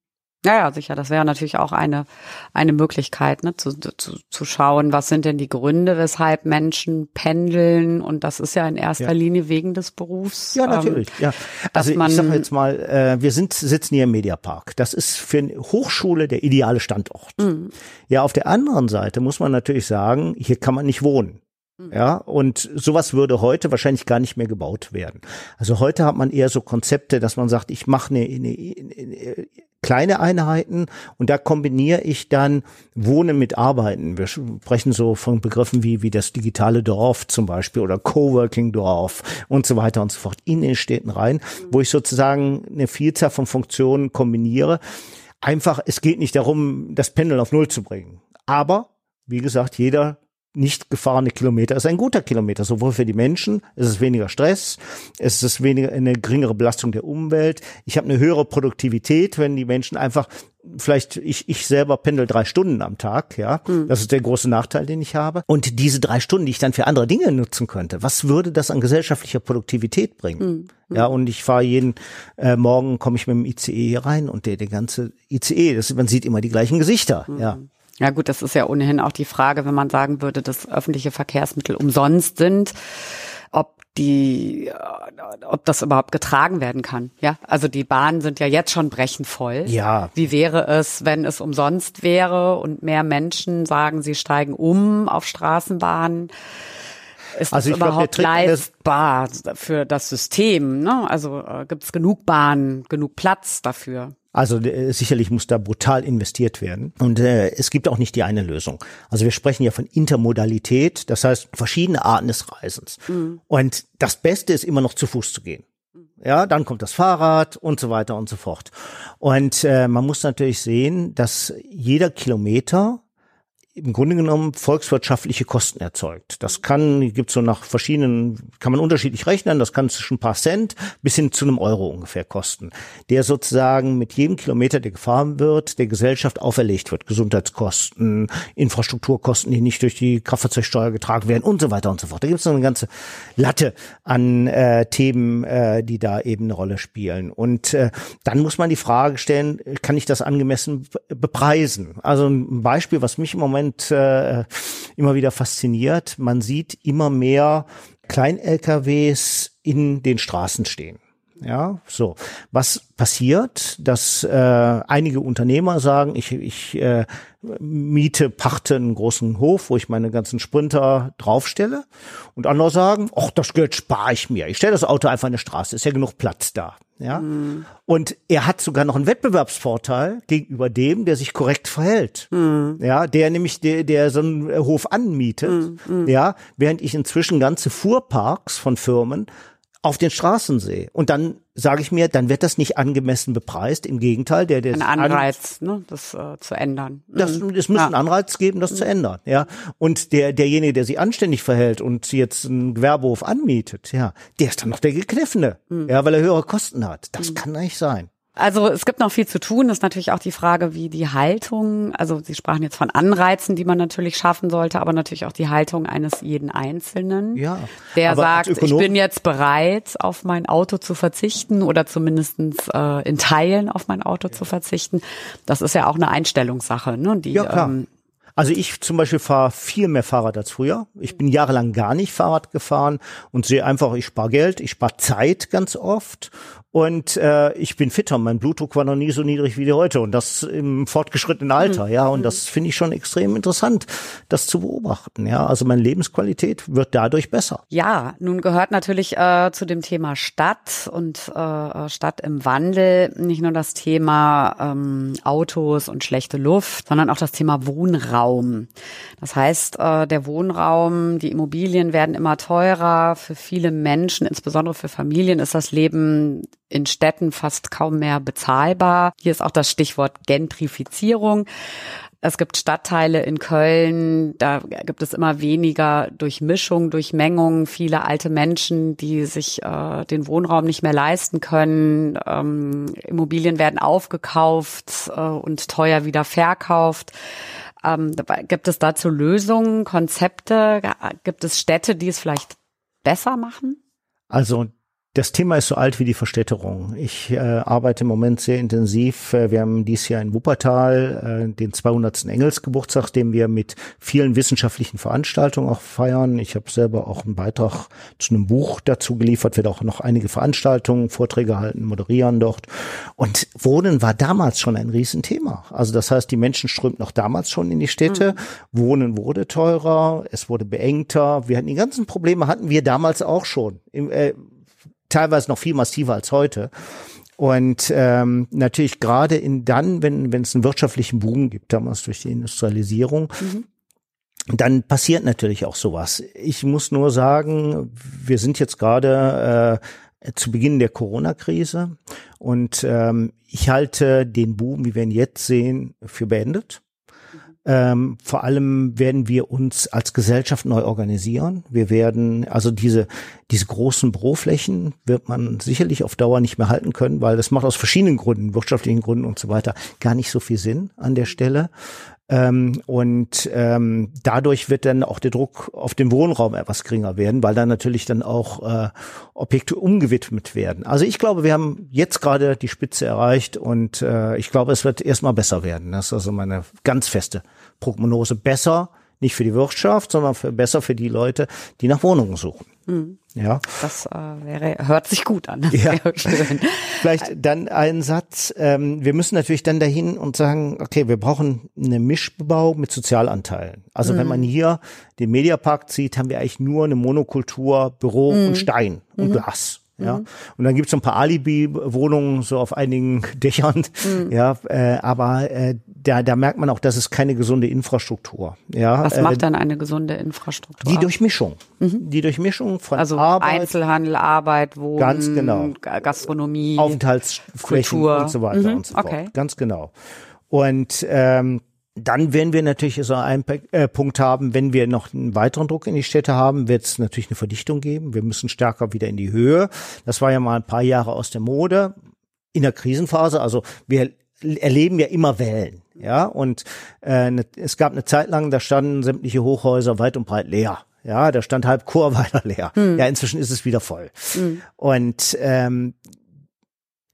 Ja, ja, sicher. Das wäre natürlich auch eine, eine Möglichkeit, ne, zu, zu, zu schauen, was sind denn die Gründe, weshalb Menschen pendeln. Und das ist ja in erster ja. Linie wegen des Berufs. Ja, natürlich. Ähm, ja. Also ich sage jetzt mal, äh, wir sind, sitzen hier im Mediapark. Das ist für eine Hochschule der ideale Standort. Mhm. Ja, auf der anderen Seite muss man natürlich sagen, hier kann man nicht wohnen. Mhm. Ja, und sowas würde heute wahrscheinlich gar nicht mehr gebaut werden. Also heute hat man eher so Konzepte, dass man sagt, ich mache eine, eine, eine kleine Einheiten und da kombiniere ich dann Wohnen mit Arbeiten. Wir sprechen so von Begriffen wie, wie das digitale Dorf zum Beispiel oder Coworking Dorf und so weiter und so fort in den Städten rein, wo ich sozusagen eine Vielzahl von Funktionen kombiniere. Einfach, es geht nicht darum, das Pendel auf Null zu bringen. Aber, wie gesagt, jeder nicht gefahrene Kilometer ist ein guter Kilometer, sowohl für die Menschen, es ist weniger Stress, es ist weniger eine geringere Belastung der Umwelt. Ich habe eine höhere Produktivität, wenn die Menschen einfach vielleicht ich ich selber pendel drei Stunden am Tag, ja, mhm. das ist der große Nachteil, den ich habe. Und diese drei Stunden, die ich dann für andere Dinge nutzen könnte, was würde das an gesellschaftlicher Produktivität bringen? Mhm. Ja, und ich fahre jeden äh, Morgen komme ich mit dem ICE hier rein und der der ganze ICE, das, man sieht immer die gleichen Gesichter, mhm. ja. Ja gut, das ist ja ohnehin auch die Frage, wenn man sagen würde, dass öffentliche Verkehrsmittel umsonst sind, ob die, äh, ob das überhaupt getragen werden kann. Ja, also die Bahnen sind ja jetzt schon brechend voll. Ja. Wie wäre es, wenn es umsonst wäre und mehr Menschen sagen, sie steigen um auf Straßenbahnen? Ist also das überhaupt glaub, leistbar für das System? Ne? Also äh, gibt es genug Bahnen, genug Platz dafür? Also äh, sicherlich muss da brutal investiert werden. Und äh, es gibt auch nicht die eine Lösung. Also wir sprechen ja von Intermodalität, das heißt verschiedene Arten des Reisens. Mhm. Und das Beste ist immer noch zu Fuß zu gehen. Ja, dann kommt das Fahrrad und so weiter und so fort. Und äh, man muss natürlich sehen, dass jeder Kilometer im Grunde genommen volkswirtschaftliche Kosten erzeugt. Das kann, gibt so nach verschiedenen, kann man unterschiedlich rechnen, das kann zwischen ein paar Cent bis hin zu einem Euro ungefähr kosten, der sozusagen mit jedem Kilometer, der gefahren wird, der Gesellschaft auferlegt wird. Gesundheitskosten, Infrastrukturkosten, die nicht durch die Kraftfahrzeugsteuer getragen werden und so weiter und so fort. Da gibt es eine ganze Latte an äh, Themen, äh, die da eben eine Rolle spielen. Und äh, dann muss man die Frage stellen, kann ich das angemessen bepreisen? Also ein Beispiel, was mich im Moment Moment äh, immer wieder fasziniert. Man sieht immer mehr Klein-LKWs in den Straßen stehen. Ja, so. Was passiert, dass äh, einige Unternehmer sagen, ich, ich äh, miete, pachte einen großen Hof, wo ich meine ganzen Sprinter draufstelle. Und andere sagen, ach, das Geld spare ich mir. Ich stelle das Auto einfach in die Straße, ist ja genug Platz da. Ja. Mhm. Und er hat sogar noch einen Wettbewerbsvorteil gegenüber dem, der sich korrekt verhält. Mhm. Ja, der nämlich, der, der so einen Hof anmietet. Mhm. Ja, während ich inzwischen ganze Fuhrparks von Firmen auf den Straßen sehe. Und dann sage ich mir, dann wird das nicht angemessen bepreist. Im Gegenteil, der, der ein Anreiz, an, ne, das äh, zu ändern. Das, mhm. es muss ja. einen Anreiz geben, das mhm. zu ändern. Ja, und der derjenige, der sich anständig verhält und jetzt einen Gewerbehof anmietet, ja, der ist dann noch der Gekniffene, mhm. ja, weil er höhere Kosten hat. Das mhm. kann nicht sein. Also es gibt noch viel zu tun. Das ist natürlich auch die Frage, wie die Haltung, also Sie sprachen jetzt von Anreizen, die man natürlich schaffen sollte, aber natürlich auch die Haltung eines jeden Einzelnen, ja, der sagt, ich bin jetzt bereit, auf mein Auto zu verzichten oder zumindestens äh, in Teilen auf mein Auto ja. zu verzichten. Das ist ja auch eine Einstellungssache. Ne? Die, ja, klar. Ähm, also ich zum Beispiel fahre viel mehr Fahrrad als früher. Ich bin jahrelang gar nicht Fahrrad gefahren und sehe einfach, ich spare Geld, ich spare Zeit ganz oft und äh, ich bin fitter. Mein Blutdruck war noch nie so niedrig wie heute und das im fortgeschrittenen Alter, mhm. ja. Und das finde ich schon extrem interessant, das zu beobachten. Ja, also meine Lebensqualität wird dadurch besser. Ja, nun gehört natürlich äh, zu dem Thema Stadt und äh, Stadt im Wandel nicht nur das Thema ähm, Autos und schlechte Luft, sondern auch das Thema Wohnraum. Das heißt, äh, der Wohnraum, die Immobilien werden immer teurer. Für viele Menschen, insbesondere für Familien, ist das Leben in Städten fast kaum mehr bezahlbar. Hier ist auch das Stichwort Gentrifizierung. Es gibt Stadtteile in Köln, da gibt es immer weniger Durchmischung, Durchmengung, viele alte Menschen, die sich äh, den Wohnraum nicht mehr leisten können. Ähm, Immobilien werden aufgekauft äh, und teuer wieder verkauft. Ähm, gibt es dazu Lösungen, Konzepte? Gibt es Städte, die es vielleicht besser machen? Also das Thema ist so alt wie die Verstädterung. Ich äh, arbeite im Moment sehr intensiv. Äh, wir haben dieses Jahr in Wuppertal äh, den 200. Engelsgeburtstag, den wir mit vielen wissenschaftlichen Veranstaltungen auch feiern. Ich habe selber auch einen Beitrag zu einem Buch dazu geliefert, werde auch noch einige Veranstaltungen, Vorträge halten, moderieren dort. Und Wohnen war damals schon ein Riesenthema. Also das heißt, die Menschen strömten auch damals schon in die Städte. Mhm. Wohnen wurde teurer, es wurde beengter. Wir hatten die ganzen Probleme hatten wir damals auch schon. Im, äh, teilweise noch viel massiver als heute. Und ähm, natürlich gerade in dann, wenn wenn es einen wirtschaftlichen Boom gibt, damals durch die Industrialisierung, mhm. dann passiert natürlich auch sowas. Ich muss nur sagen, wir sind jetzt gerade äh, zu Beginn der Corona-Krise und ähm, ich halte den Boom, wie wir ihn jetzt sehen, für beendet. Ähm, vor allem werden wir uns als Gesellschaft neu organisieren. Wir werden, also diese, diese großen Büroflächen wird man sicherlich auf Dauer nicht mehr halten können, weil das macht aus verschiedenen Gründen, wirtschaftlichen Gründen und so weiter, gar nicht so viel Sinn an der Stelle. Ähm, und ähm, dadurch wird dann auch der Druck auf den Wohnraum etwas geringer werden, weil dann natürlich dann auch äh, Objekte umgewidmet werden. Also ich glaube, wir haben jetzt gerade die Spitze erreicht und äh, ich glaube, es wird erstmal besser werden. Das ist also meine ganz feste Prognose besser, nicht für die Wirtschaft, sondern für, besser für die Leute, die nach Wohnungen suchen. Mhm. Ja. Das äh, wäre, hört sich gut an. ja. Vielleicht dann ein Satz. Ähm, wir müssen natürlich dann dahin und sagen, okay, wir brauchen eine Mischbebau mit Sozialanteilen. Also mhm. wenn man hier den Mediapark sieht, haben wir eigentlich nur eine Monokultur, Büro mhm. und Stein und mhm. Glas. Ja, mhm. und dann gibt's so ein paar Alibi-Wohnungen so auf einigen Dächern. Mhm. Ja, äh, aber äh, da, da merkt man auch, dass es keine gesunde Infrastruktur. Ja, Was macht dann eine gesunde Infrastruktur? Die Durchmischung. Mhm. Die Durchmischung von also Arbeit, Einzelhandel, Arbeit, Wohnen, Ganz genau. Gastronomie, Aufenthaltsflächen Kultur. und so weiter Mhm, und so fort. okay. Ganz genau. Und ähm, dann werden wir natürlich so einen äh, Punkt haben, wenn wir noch einen weiteren Druck in die Städte haben, wird es natürlich eine Verdichtung geben. Wir müssen stärker wieder in die Höhe. Das war ja mal ein paar Jahre aus der Mode in der Krisenphase. Also wir erleben ja immer Wellen. Ja, und äh, ne, es gab eine Zeit lang, da standen sämtliche Hochhäuser weit und breit leer. Ja, da stand halb Chorweiler leer. Ja, inzwischen ist es wieder voll. Und ähm,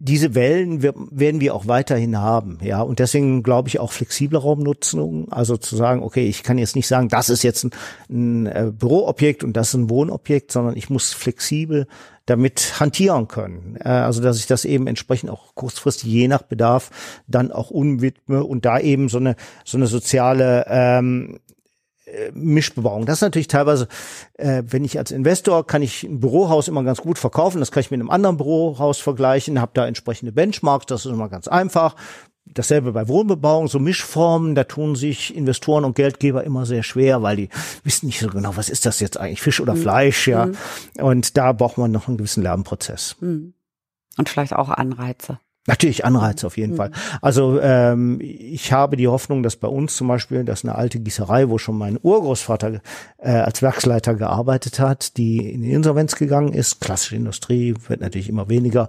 diese Wellen werden wir auch weiterhin haben, ja, und deswegen glaube ich auch flexible Raumnutzung, also zu sagen, okay, ich kann jetzt nicht sagen, das ist jetzt ein, ein äh, Büroobjekt und das ist ein Wohnobjekt, sondern ich muss flexibel damit hantieren können, äh, also dass ich das eben entsprechend auch kurzfristig je nach Bedarf dann auch umwidme und da eben so eine so eine soziale ähm, Mischbebauung. Das ist natürlich teilweise, äh, wenn ich als Investor kann ich ein Bürohaus immer ganz gut verkaufen. Das kann ich mit einem anderen Bürohaus vergleichen, habe da entsprechende Benchmarks. Das ist immer ganz einfach. Dasselbe bei Wohnbebauung, so Mischformen, da tun sich Investoren und Geldgeber immer sehr schwer, weil die wissen nicht so genau, was ist das jetzt eigentlich, Fisch oder Fleisch, ja. Und da braucht man noch einen gewissen Lernprozess. Und vielleicht auch Anreize. Natürlich Anreize auf jeden Fall. Also ähm, ich habe die Hoffnung, dass bei uns zum Beispiel, dass eine alte Gießerei, wo schon mein Urgroßvater äh, als Werksleiter gearbeitet hat, die in die Insolvenz gegangen ist, klassische Industrie wird natürlich immer weniger.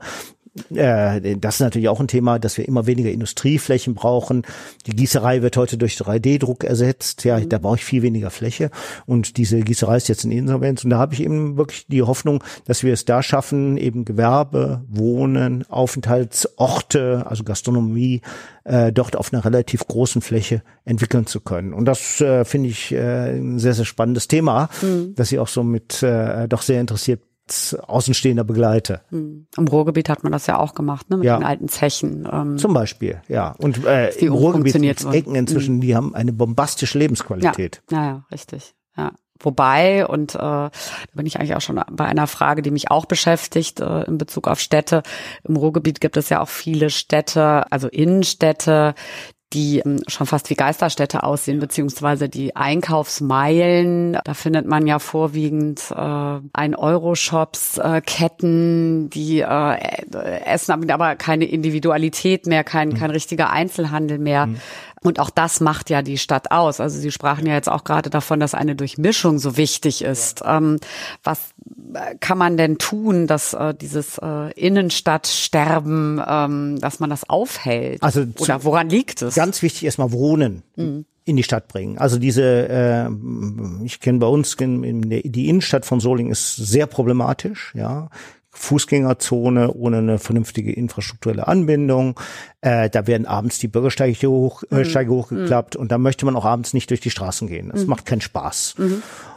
Äh, das ist natürlich auch ein Thema, dass wir immer weniger Industrieflächen brauchen. Die Gießerei wird heute durch 3D-Druck ersetzt. Ja, da brauche ich viel weniger Fläche. Und diese Gießerei ist jetzt in Insolvenz. Und da habe ich eben wirklich die Hoffnung, dass wir es da schaffen, eben Gewerbe, Wohnen, Aufenthaltsorte, also Gastronomie, äh, dort auf einer relativ großen Fläche entwickeln zu können. Und das äh, finde ich äh, ein sehr, sehr spannendes Thema, dass ich auch so mit äh, doch sehr interessiert Außenstehender begleite. Im Ruhrgebiet hat man das ja auch gemacht, ne, mit Ja. den alten Zechen. Ähm, Zum Beispiel, ja. Und äh, Die im Ruhrgebiet wurden. Ecken inzwischen, die haben eine bombastische Lebensqualität. ja, ja, richtig. Ja. Wobei, und äh, da bin ich eigentlich auch schon bei einer Frage, die mich auch beschäftigt äh, in Bezug auf Städte. Im Ruhrgebiet gibt es ja auch viele Städte, also Innenstädte, die ähm, schon fast wie Geisterstädte aussehen, beziehungsweise die Einkaufsmeilen. Da findet man ja vorwiegend äh, ein Euro-Shops, äh, Ketten, die äh, Essen haben aber keine Individualität mehr, kein, kein richtiger Einzelhandel mehr. Und auch das macht ja die Stadt aus. Also Sie sprachen ja jetzt auch gerade davon, dass eine Durchmischung so wichtig ist. Ähm, was äh, kann man denn tun, dass äh, dieses äh, Innenstadtsterben, ähm, dass man das aufhält? Also Oder woran liegt es? Ganz wichtig erstmal Wohnen in die Stadt bringen. Also diese, äh, ich kenne bei uns in, in der, die Innenstadt von Solingen ist sehr problematisch, ja. Fußgängerzone ohne eine vernünftige infrastrukturelle Anbindung. Äh, da werden abends die Bürgersteige hoch, äh, Steige hochgeklappt und da möchte man auch abends nicht durch die Straßen gehen. Das macht keinen Spaß.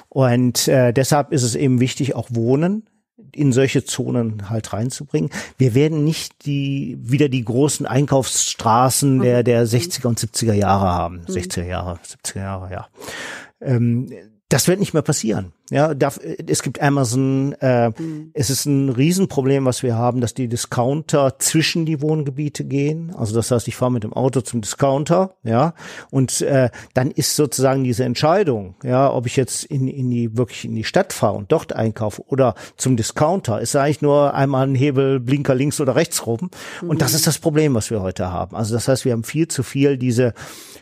Und äh, deshalb ist es eben wichtig, auch Wohnen in solche Zonen halt reinzubringen. Wir werden nicht die wieder die großen Einkaufsstraßen der der 60er und 70er Jahre haben. 60er Jahre, 70er Jahre, ja. Ähm, das wird nicht mehr passieren. Ja, darf, es gibt Amazon. Äh, Es ist ein Riesenproblem, was wir haben, dass die Discounter zwischen die Wohngebiete gehen. Also das heißt, ich fahre mit dem Auto zum Discounter, ja, und äh, dann ist sozusagen diese Entscheidung, ja, ob ich jetzt in, in die wirklich in die Stadt fahre und dort einkaufe oder zum Discounter, ist eigentlich nur einmal ein Hebel, Blinker links oder rechts rum. Und das ist das Problem, was wir heute haben. Also das heißt, wir haben viel zu viel diese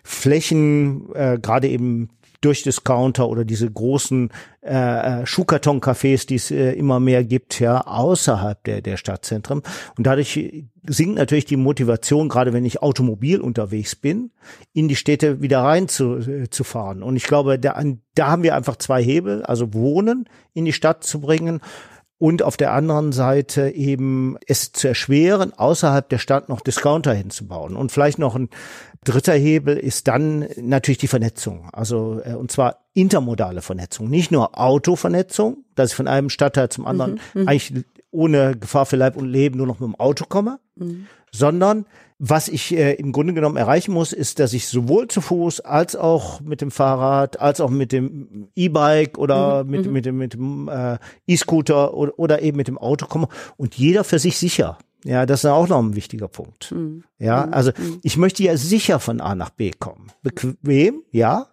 Flächen, äh, gerade eben durch Discounter oder diese großen äh, äh, Schuhkarton-Cafés, die es äh, immer mehr gibt, ja, außerhalb der, der Stadtzentren. Und dadurch sinkt natürlich die Motivation, gerade wenn ich automobil unterwegs bin, in die Städte wieder rein zu, äh, zu fahren. Und ich glaube, da, da haben wir einfach zwei Hebel, also Wohnen in die Stadt zu bringen und auf der anderen Seite eben es zu erschweren, außerhalb der Stadt noch Discounter hinzubauen. Und vielleicht noch ein dritter Hebel ist dann natürlich die Vernetzung. Also äh, und zwar intermodale Vernetzung, nicht nur Autovernetzung, dass ich von einem Stadtteil zum anderen eigentlich ohne Gefahr für Leib und Leben nur noch mit dem Auto komme, sondern was ich äh, im Grunde genommen erreichen muss, ist, dass ich sowohl zu Fuß als auch mit dem Fahrrad, als auch mit dem E-Bike oder mit, mit dem, mit dem äh, E-Scooter oder, oder eben mit dem Auto komme. Und jeder für sich sicher. Ja, das ist auch noch ein wichtiger Punkt. Mhm. Ja, also ich möchte ja sicher von A nach B kommen. Bequem, ja,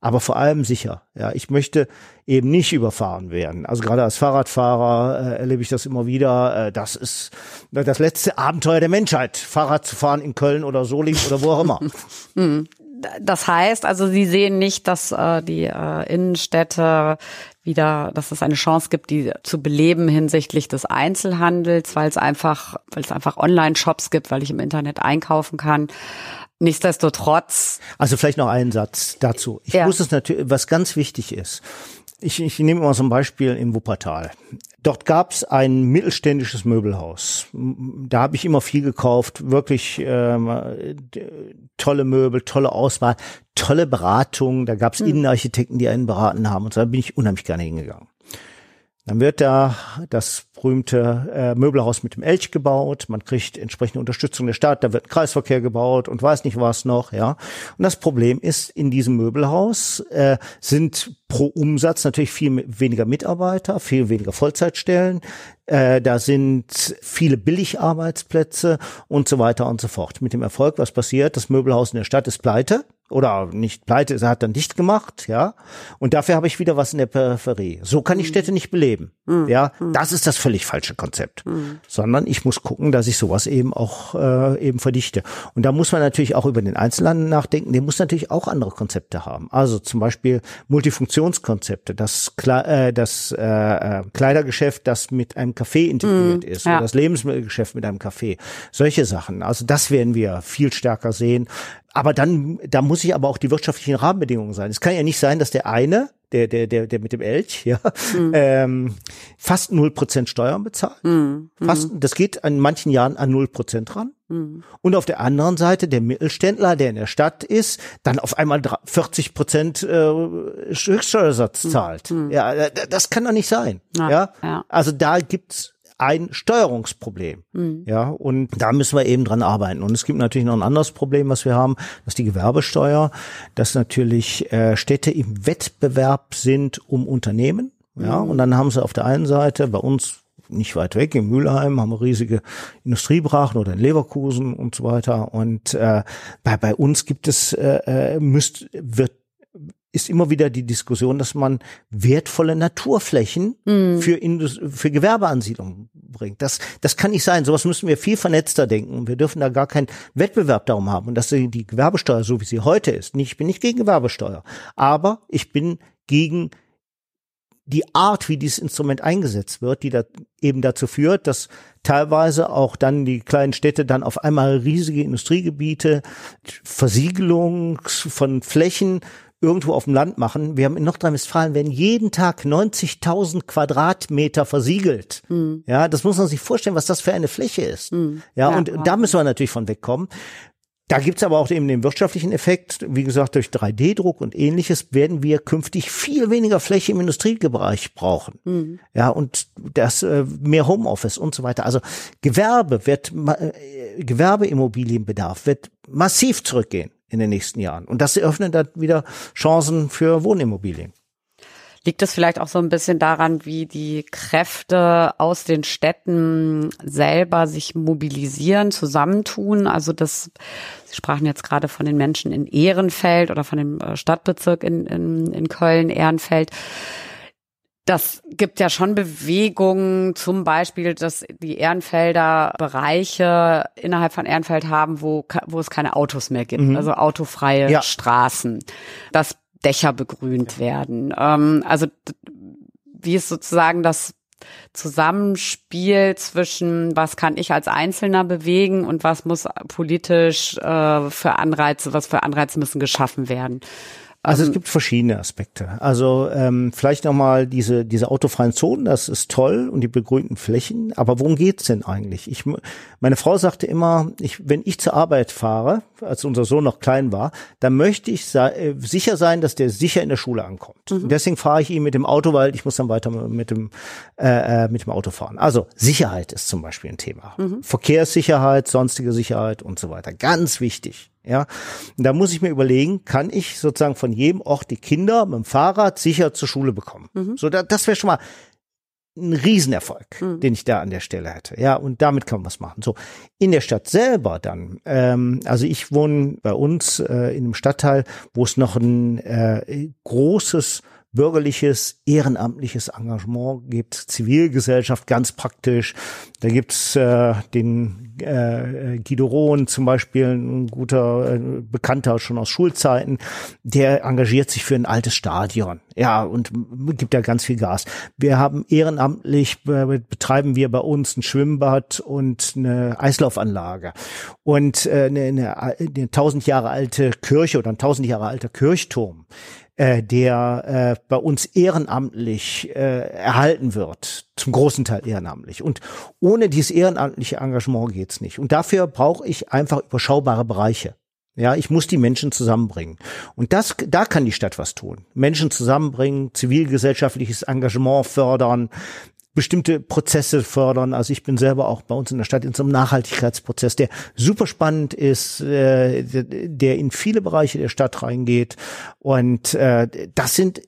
aber vor allem sicher. Ja, ich möchte eben nicht überfahren werden. Also gerade als Fahrradfahrer äh, erlebe ich das immer wieder. Äh, das ist das letzte Abenteuer der Menschheit, Fahrrad zu fahren in Köln oder Solingen oder wo auch immer. Das heißt also, Sie sehen nicht, dass äh, die äh, Innenstädte wieder, dass es eine Chance gibt, die zu beleben hinsichtlich des Einzelhandels, weil es einfach, weil es einfach Online-Shops gibt, weil ich im Internet einkaufen kann. Nichtsdestotrotz. Also vielleicht noch einen Satz dazu. Ich Ja. muss es natürlich, was ganz wichtig ist. Ich, ich nehme mal so ein Beispiel im Wuppertal. Dort gab es ein mittelständisches Möbelhaus. Da habe ich immer viel gekauft, wirklich ähm, tolle Möbel, tolle Auswahl, tolle Beratung. Da gab es Innenarchitekten, die einen beraten haben. Und so, da bin ich unheimlich gerne hingegangen. Dann wird da das berühmte äh, Möbelhaus mit dem Elch gebaut. Man kriegt entsprechende Unterstützung der Stadt. Da wird Kreisverkehr gebaut und weiß nicht was noch. Ja. Und das Problem ist, in diesem Möbelhaus äh, sind pro Umsatz natürlich viel weniger Mitarbeiter, viel weniger Vollzeitstellen. Äh, da sind viele Billigarbeitsplätze und so weiter und so fort. Mit dem Erfolg, was passiert? Das Möbelhaus in der Stadt ist pleite oder nicht pleite, es hat dann dicht gemacht, ja. Und dafür habe ich wieder was in der Peripherie. So kann ich Städte nicht beleben, ja. Das ist das völlig falsche Konzept, sondern ich muss gucken, dass ich sowas eben auch äh, eben verdichte. Und da muss man natürlich auch über den Einzelhandel nachdenken. Der muss natürlich auch andere Konzepte haben. Also zum Beispiel Multifunktionskonzepte, das, Kle äh, das äh, äh, Kleidergeschäft, das mit einem Café integriert ist, ja. oder das Lebensmittelgeschäft mit einem Café. Solche Sachen. Also das werden wir viel stärker sehen. Aber dann, da muss ich aber auch die wirtschaftlichen Rahmenbedingungen sein. Es kann ja nicht sein, dass der eine, der, der, der, der mit dem Elch, ja, ähm, fast null Prozent Steuern bezahlt. Fast, das geht an manchen Jahren an null Prozent ran. Und auf der anderen Seite der Mittelständler, der in der Stadt ist, dann auf einmal dra- 40 Prozent äh, Höchststeuersatz zahlt. Ja, äh, das kann doch nicht sein. Ja, Ja, ja. also da gibt's ein Steuerungsproblem. Ja, und da müssen wir eben dran arbeiten. Und es gibt natürlich noch ein anderes Problem, was wir haben, das ist die Gewerbesteuer, dass natürlich äh, Städte im Wettbewerb sind um Unternehmen. Ja, und dann haben sie auf der einen Seite bei uns nicht weit weg, in Mülheim haben wir riesige Industriebrachen oder in Leverkusen und so weiter. Und äh, bei, bei uns gibt es, äh, äh, müsst, wird ist immer wieder die Diskussion, dass man wertvolle Naturflächen für, Indus für Gewerbeansiedlungen bringt. Das, das kann nicht sein. Sowas müssen wir viel vernetzter denken. Wir dürfen da gar keinen Wettbewerb darum haben. Und dass die die Gewerbesteuer, so wie sie heute ist, nicht, ich bin nicht gegen Gewerbesteuer, aber ich bin gegen die Art, wie dieses Instrument eingesetzt wird, die da eben dazu führt, dass teilweise auch dann die kleinen Städte dann auf einmal riesige Industriegebiete, Versiegelung von Flächen irgendwo auf dem Land machen. Wir haben in Nordrhein-Westfalen werden jeden Tag 90.000 Quadratmeter versiegelt. Ja, das muss man sich vorstellen, was das für eine Fläche ist. Ja, Ja, und da müssen wir natürlich von wegkommen. Da gibt's aber auch eben den wirtschaftlichen Effekt. Wie gesagt, durch 3D-Druck und ähnliches werden wir künftig viel weniger Fläche im Industriebereich brauchen. Ja, und das äh, mehr Homeoffice und so weiter. Also Gewerbe wird, äh, Gewerbeimmobilienbedarf wird massiv zurückgehen in den nächsten Jahren. Und das eröffnet dann wieder Chancen für Wohnimmobilien. Liegt es vielleicht auch so ein bisschen daran, wie die Kräfte aus den Städten selber sich mobilisieren, zusammentun? Also das, Sie sprachen jetzt gerade von den Menschen in Ehrenfeld oder von dem äh, Stadtbezirk in, in, in Köln, Ehrenfeld. Das gibt ja schon Bewegungen, zum Beispiel, dass die Ehrenfelder Bereiche innerhalb von Ehrenfeld haben, wo, wo es keine Autos mehr gibt, also autofreie Ja. Straßen, dass Dächer begrünt werden. Ähm, also wie ist sozusagen das Zusammenspiel zwischen, was kann ich als Einzelner bewegen und was muss politisch äh, für Anreize, was für Anreize müssen geschaffen werden? Also es gibt verschiedene Aspekte. Also ähm, vielleicht nochmal diese, diese autofreien Zonen, das ist toll und die begrünten Flächen. Aber worum geht's denn eigentlich? Ich, meine Frau sagte immer, ich, wenn ich zur Arbeit fahre, als unser Sohn noch klein war, dann möchte ich sei, äh, sicher sein, dass der sicher in der Schule ankommt. Und deswegen fahre ich ihn mit dem Auto, weil ich muss dann weiter mit dem, äh, äh, mit dem Auto fahren. Also Sicherheit ist zum Beispiel ein Thema. Verkehrssicherheit, sonstige Sicherheit und so weiter. Ganz wichtig. Ja, da muss ich mir überlegen, kann ich sozusagen von jedem Ort die Kinder mit dem Fahrrad sicher zur Schule bekommen? So, da, das wäre schon mal ein Riesenerfolg, mhm. den ich da an der Stelle hätte. Ja, und damit kann man was machen. So, in der Stadt selber dann, ähm, also ich wohne bei uns äh, in einem Stadtteil, wo es noch ein äh, großes bürgerliches, ehrenamtliches Engagement gibt, Zivilgesellschaft ganz praktisch. Da gibt's äh, den äh, Guido Rohn zum Beispiel, ein guter äh, Bekannter schon aus Schulzeiten, der engagiert sich für ein altes Stadion. Ja, und gibt da ganz viel Gas. Wir haben ehrenamtlich, äh, betreiben wir bei uns ein Schwimmbad und eine Eislaufanlage. Und äh, eine, eine, eine tausend Jahre alte Kirche oder ein tausend Jahre alter Kirchturm äh, der äh, bei uns ehrenamtlich äh, erhalten wird, zum großen Teil ehrenamtlich. Und ohne dieses ehrenamtliche Engagement geht's nicht. Und dafür brauche ich einfach überschaubare Bereiche. Ja, ich muss die Menschen zusammenbringen. Und das, da kann die Stadt was tun. Menschen zusammenbringen, zivilgesellschaftliches Engagement fördern, bestimmte Prozesse fördern. Also ich bin selber auch bei uns in der Stadt in so einem Nachhaltigkeitsprozess, der super spannend ist, äh, der in viele Bereiche der Stadt reingeht. Und äh, das sind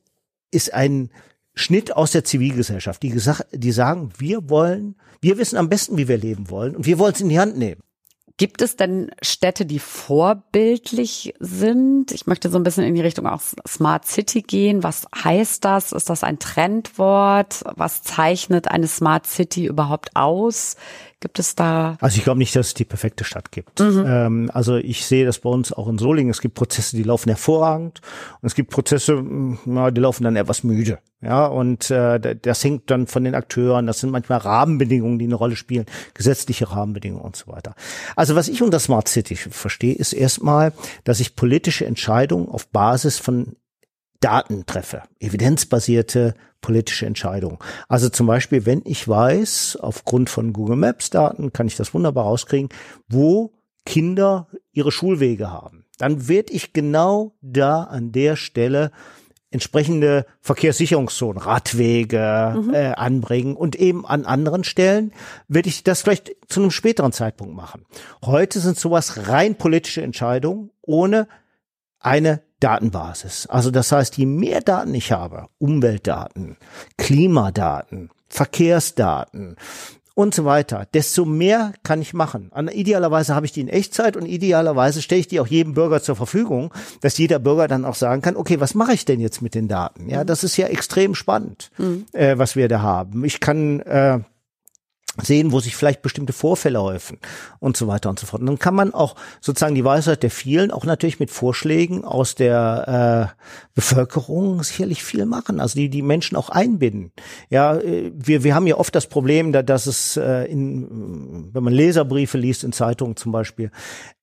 ist ein Schnitt aus der Zivilgesellschaft, die, gesagt, die sagen, wir wollen, wir wissen am besten, wie wir leben wollen und wir wollen es in die Hand nehmen. Gibt es denn Städte, die vorbildlich sind? Ich möchte so ein bisschen in die Richtung auch Smart City gehen. Was heißt das? Ist das ein Trendwort? Was zeichnet eine Smart City überhaupt aus? Gibt es da? Also ich glaube nicht, dass es die perfekte Stadt gibt. Mhm. Ähm, also ich sehe das bei uns auch in Solingen. Es gibt Prozesse, die laufen hervorragend und es gibt Prozesse, na, die laufen dann etwas müde. Ja, und äh, das hängt dann von den Akteuren. Das sind manchmal Rahmenbedingungen, die eine Rolle spielen, gesetzliche Rahmenbedingungen und so weiter. Also was ich unter Smart City verstehe, ist erstmal, dass ich politische Entscheidungen auf Basis von Daten treffe, evidenzbasierte politische Entscheidungen. Also zum Beispiel, wenn ich weiß, aufgrund von Google Maps Daten kann ich das wunderbar rauskriegen, wo Kinder ihre Schulwege haben. Dann werde ich genau da an der Stelle entsprechende Verkehrssicherungszonen, Radwege mhm. äh, anbringen und eben an anderen Stellen werde ich das vielleicht zu einem späteren Zeitpunkt machen. Heute sind sowas rein politische Entscheidungen ohne eine Datenbasis. Also das heißt, je mehr Daten ich habe, Umweltdaten, Klimadaten, Verkehrsdaten und so weiter, desto mehr kann ich machen. Idealerweise habe ich die in Echtzeit und idealerweise stelle ich die auch jedem Bürger zur Verfügung, dass jeder Bürger dann auch sagen kann, okay, was mache ich denn jetzt mit den Daten? Ja, das ist ja extrem spannend, mhm. äh, was wir da haben. Ich kann äh, sehen, wo sich vielleicht bestimmte Vorfälle häufen und so weiter und so fort. Und dann kann man auch sozusagen die Weisheit der vielen auch natürlich mit Vorschlägen aus der äh, Bevölkerung sicherlich viel machen, also die die Menschen auch einbinden. Ja, äh, wir wir haben ja oft das Problem, da, dass es äh, in wenn man Leserbriefe liest in Zeitungen zum Beispiel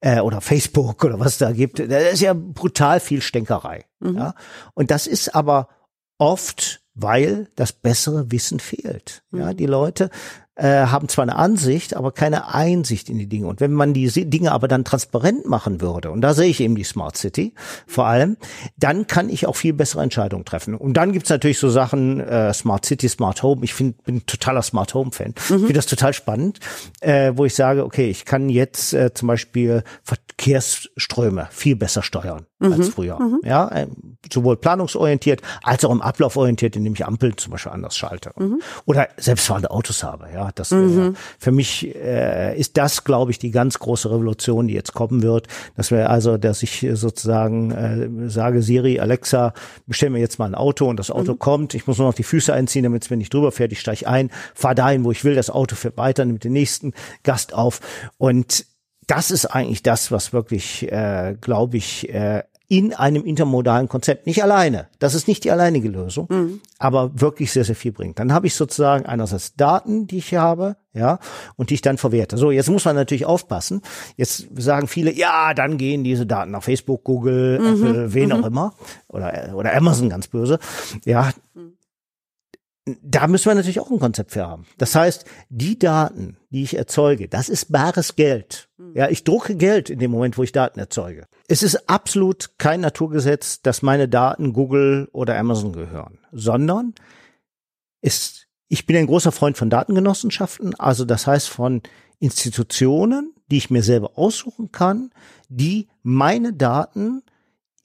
äh, oder Facebook oder was da gibt, da ist ja brutal viel Stänkerei. Mhm. Ja, und das ist aber oft weil das bessere Wissen fehlt. Ja, mhm. die Leute äh, haben zwar eine Ansicht, aber keine Einsicht in die Dinge. Und wenn man die Dinge aber dann transparent machen würde, und da sehe ich eben die Smart City vor allem, dann kann ich auch viel bessere Entscheidungen treffen. Und dann gibt's natürlich so Sachen, äh, Smart City, Smart Home. Ich find, bin totaler Smart Home Fan. Mhm. Ich finde das total spannend, äh, wo ich sage, okay, ich kann jetzt äh, zum Beispiel Verkehrsströme viel besser steuern mhm. als früher. Mhm. Ja, äh, sowohl planungsorientiert als auch im Ablauf orientiert, indem ich Ampeln zum Beispiel anders schalte. Mhm. Oder selbstfahrende Autos habe. Ja, das mhm. für mich äh, ist das, glaube ich, die ganz große Revolution, die jetzt kommen wird. Das wäre also, dass ich sozusagen äh, sage, Siri, Alexa, bestell mir jetzt mal ein Auto und das Auto mhm. kommt. Ich muss nur noch die Füße einziehen, damit es mir nicht drüber fährt. Ich steige ein, fahre dahin, wo ich will. Das Auto fährt weiter, nimmt den nächsten Gast auf und das ist eigentlich das, was wirklich, äh, glaube ich, äh, in einem intermodalen Konzept. Nicht alleine. Das ist nicht die alleinige Lösung, mhm. aber wirklich sehr, sehr viel bringt. Dann habe ich sozusagen einerseits Daten, die ich habe, ja, und die ich dann verwerte. So, jetzt muss man natürlich aufpassen. Jetzt sagen viele, ja, dann gehen diese Daten nach Facebook, Google, mhm. Apple, wen mhm. auch immer, oder, oder Amazon ganz böse. Ja, mhm da müssen wir natürlich auch ein Konzept für haben. Das heißt, die Daten, die ich erzeuge, das ist bares Geld. Hm. Ja, ich drucke Geld in dem Moment, wo ich Daten erzeuge. Es ist absolut kein Naturgesetz, dass meine Daten Google oder Amazon gehören, sondern ist, ich bin ein großer Freund von Datengenossenschaften, also das heißt von Institutionen, die ich mir selber aussuchen kann, die meine Daten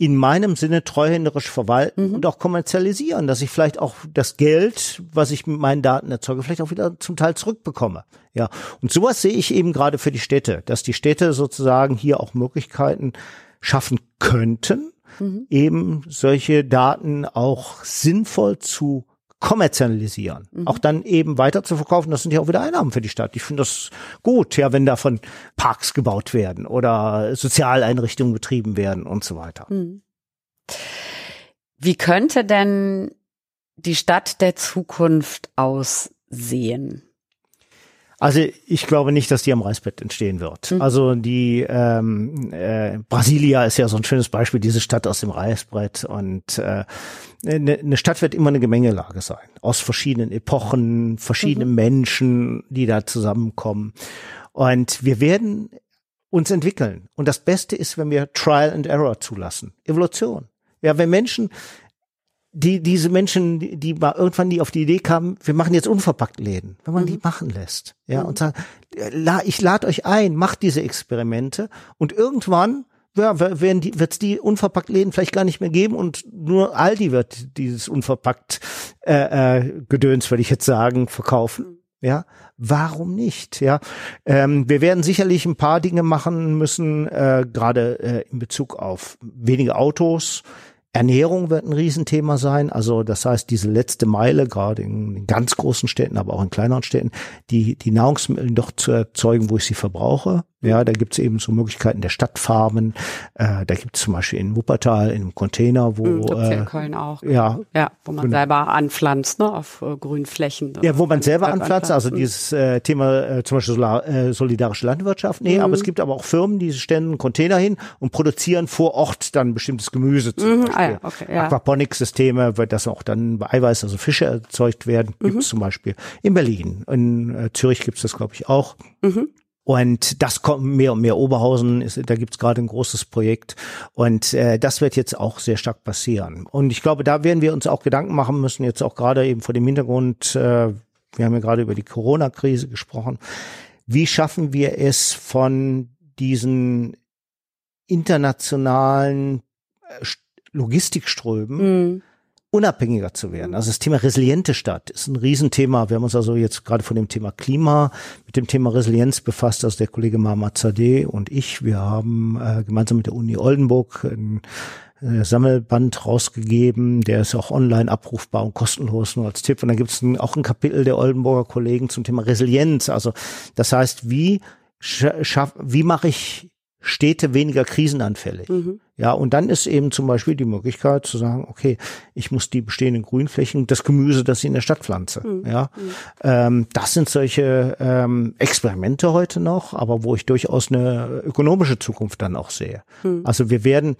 in meinem Sinne treuhänderisch verwalten mhm. und auch kommerzialisieren, dass ich vielleicht auch das Geld, was ich mit meinen Daten erzeuge, vielleicht auch wieder zum Teil zurückbekomme. Ja, und sowas sehe ich eben gerade für die Städte, dass die Städte sozusagen hier auch Möglichkeiten schaffen könnten, mhm. eben solche Daten auch sinnvoll zu kommerzialisieren, mhm. auch dann eben weiter zu verkaufen. Das sind ja auch wieder Einnahmen für die Stadt. Ich finde das gut, ja, wenn davon Parks gebaut werden oder Sozialeinrichtungen betrieben werden und so weiter. Mhm. Wie könnte denn die Stadt der Zukunft aussehen? Also ich glaube nicht, dass die am Reißbrett entstehen wird. Mhm. Also die ähm, äh, Brasilia ist ja so ein schönes Beispiel, diese Stadt aus dem Reißbrett. Und äh, eine, eine Stadt wird immer eine Gemengelage sein, aus verschiedenen Epochen, verschiedenen mhm. Menschen, die da zusammenkommen. Und wir werden uns entwickeln. Und das Beste ist, wenn wir Trial and Error zulassen. Evolution. Ja, wenn Menschen die, diese Menschen, die, die mal irgendwann die auf die Idee kamen, wir machen jetzt unverpackt Läden, wenn man mhm. die machen lässt, ja, mhm. und sagen, ich lade euch ein, macht diese Experimente und irgendwann ja, werden die, wird's die unverpackt Läden vielleicht gar nicht mehr geben und nur Aldi wird dieses unverpackt äh, äh, Gedöns, würde ich jetzt sagen, verkaufen. Ja, warum nicht? Ja, ähm, wir werden sicherlich ein paar Dinge machen müssen, äh, gerade äh, in Bezug auf wenige Autos, Ernährung wird ein Riesenthema sein. Also das heißt, diese letzte Meile, gerade in, ganz großen Städten, aber auch in kleineren Städten, die, die Nahrungsmittel doch zu erzeugen, wo ich sie verbrauche. Ja, da gibt's eben so Möglichkeiten der Stadtfarmen. Äh, da gibt's zum Beispiel in Wuppertal in einem Container, wo mhm, äh, in Köln auch. Ja, ja, wo man genau. selber anpflanzt, ne, auf äh, grünen Flächen. Ja, wo man selber anpflanzt. Also dieses äh, Thema äh, zum Beispiel Solar, äh, solidarische Landwirtschaft. Nee, mhm. aber es gibt aber auch Firmen, die stellen einen Container hin und produzieren vor Ort dann bestimmtes Gemüse zum mhm, Beispiel. Ah, ja, okay, ja. Aquaponik-Systeme, wird das auch dann bei Eiweiß, also Fische erzeugt werden, mhm. gibt's zum Beispiel in Berlin. In äh, Zürich gibt's das, glaube ich, auch. Und das kommt mehr und mehr Oberhausen, ist, da gibt's gerade ein großes Projekt. Und äh, das wird jetzt auch sehr stark passieren. Und ich glaube, da werden wir uns auch Gedanken machen müssen, jetzt auch gerade eben vor dem Hintergrund, äh, wir haben ja gerade über die Corona-Krise gesprochen. Wie schaffen wir es von diesen internationalen äh, Logistikströmen mhm unabhängiger zu werden. Also das Thema resiliente Stadt ist ein Riesenthema. Wir haben uns also jetzt gerade von dem Thema Klima mit dem Thema Resilienz befasst. Also der Kollege Mahmoud Zadeh und ich, wir haben äh, gemeinsam mit der Uni Oldenburg ein äh, Sammelband rausgegeben, der ist auch online abrufbar und kostenlos nur als Tipp. Und dann gibt es auch ein Kapitel der Oldenburger Kollegen zum Thema Resilienz. Also das heißt, wie schaff, wie mache ich Städte weniger krisenanfällig. Mhm. Ja, und dann ist eben zum Beispiel die Möglichkeit zu sagen, okay, ich muss die bestehenden Grünflächen, das Gemüse, das ich in der Stadt pflanze. Mhm. Ja, mhm. ähm, das sind solche ähm, Experimente heute noch, aber wo ich durchaus eine ökonomische Zukunft dann auch sehe. Mhm. Also wir werden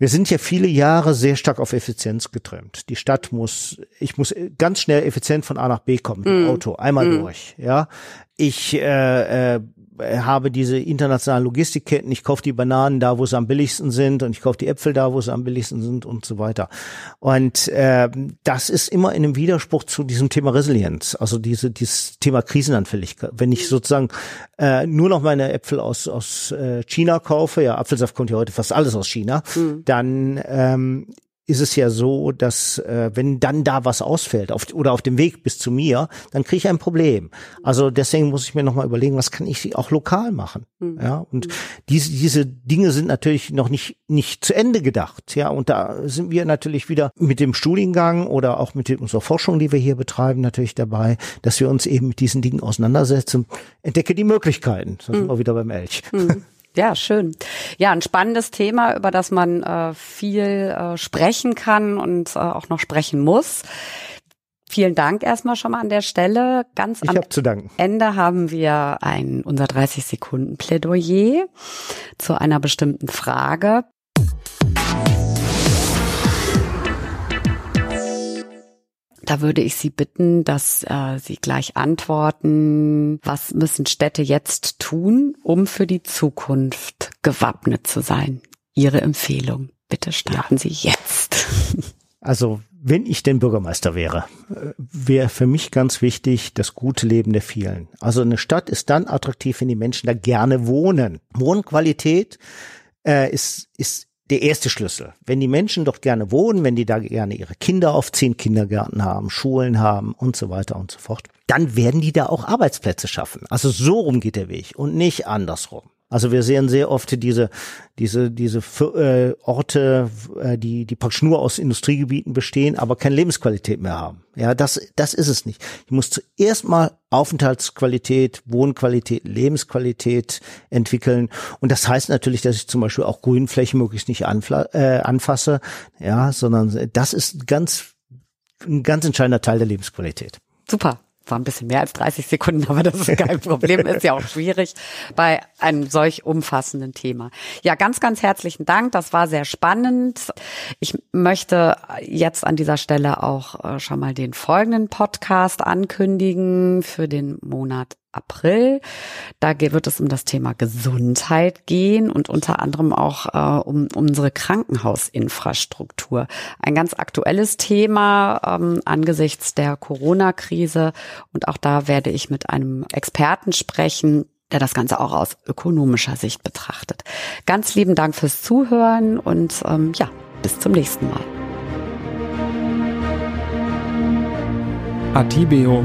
wir sind ja viele Jahre sehr stark auf Effizienz getrimmt. Die Stadt muss, ich muss ganz schnell effizient von A nach B kommen mit dem mm. Auto, einmal durch. Ja, ich äh, äh, habe diese internationalen Logistikketten, ich kaufe die Bananen da, wo sie am billigsten sind und ich kaufe die Äpfel da, wo sie am billigsten sind und so weiter. Und äh, das ist immer in einem Widerspruch zu diesem Thema Resilienz, also diese dieses Thema Krisenanfälligkeit. Wenn ich sozusagen äh, nur noch meine Äpfel aus aus äh, China kaufe, ja Apfelsaft kommt ja heute fast alles aus China, mhm. dann ähm, ist es ja so, dass äh, wenn dann da was ausfällt auf, oder auf dem Weg bis zu mir, dann kriege ich ein Problem. Also deswegen muss ich mir nochmal überlegen, was kann ich auch lokal machen. Mhm. Ja, und mhm. diese, diese Dinge sind natürlich noch nicht, nicht zu Ende gedacht. Ja, und da sind wir natürlich wieder mit dem Studiengang oder auch mit unserer Forschung, die wir hier betreiben, natürlich dabei, dass wir uns eben mit diesen Dingen auseinandersetzen. Entdecke die Möglichkeiten. Da sind mhm. wir wieder beim Elch. Ja, schön. Ja, ein spannendes Thema, über das man äh, viel äh, sprechen kann und äh, auch noch sprechen muss. Vielen Dank erstmal schon mal an der Stelle. Ganz ich am zu danken. Ende haben wir ein unser 30 Sekunden Plädoyer zu einer bestimmten Frage. Da würde ich Sie bitten, dass äh, Sie gleich antworten, was müssen Städte jetzt tun, um für die Zukunft gewappnet zu sein? Ihre Empfehlung. Bitte starten ja. Sie jetzt. Also, wenn ich denn Bürgermeister wäre, wäre für mich ganz wichtig das gute Leben der vielen. Also eine Stadt ist dann attraktiv, wenn die Menschen da gerne wohnen. Wohnqualität äh, ist, ist der erste Schlüssel. Wenn die Menschen dort gerne wohnen, wenn die da gerne ihre Kinder auf zehn Kindergärten haben, Schulen haben und so weiter und so fort, dann werden die da auch Arbeitsplätze schaffen. Also so rum geht der Weg und nicht andersrum. Also wir sehen sehr oft diese diese diese äh, Orte, äh, die die praktisch nur aus Industriegebieten bestehen, aber keine Lebensqualität mehr haben. Ja, das das ist es nicht. Ich muss zuerst mal Aufenthaltsqualität, Wohnqualität, Lebensqualität entwickeln und das heißt natürlich, dass ich zum Beispiel auch Grünflächen möglichst nicht äh, anfasse, ja, sondern das ist ganz ein ganz entscheidender Teil der Lebensqualität. Super war ein bisschen mehr als 30 Sekunden, aber das ist kein Problem, ist ja auch schwierig bei einem solch umfassenden Thema. Ja, ganz, ganz herzlichen Dank. Das war sehr spannend. Ich möchte jetzt an dieser Stelle auch äh, schon mal den folgenden Podcast ankündigen für den Monat April. Da wird es um das Thema Gesundheit gehen und unter anderem auch äh, um, unsere Krankenhausinfrastruktur. Ein ganz aktuelles Thema ähm, angesichts der Corona-Krise. Und auch da werde ich mit einem Experten sprechen, der das Ganze auch aus ökonomischer Sicht betrachtet. Ganz lieben Dank fürs Zuhören und ähm, ja, bis zum nächsten Mal. Atibeo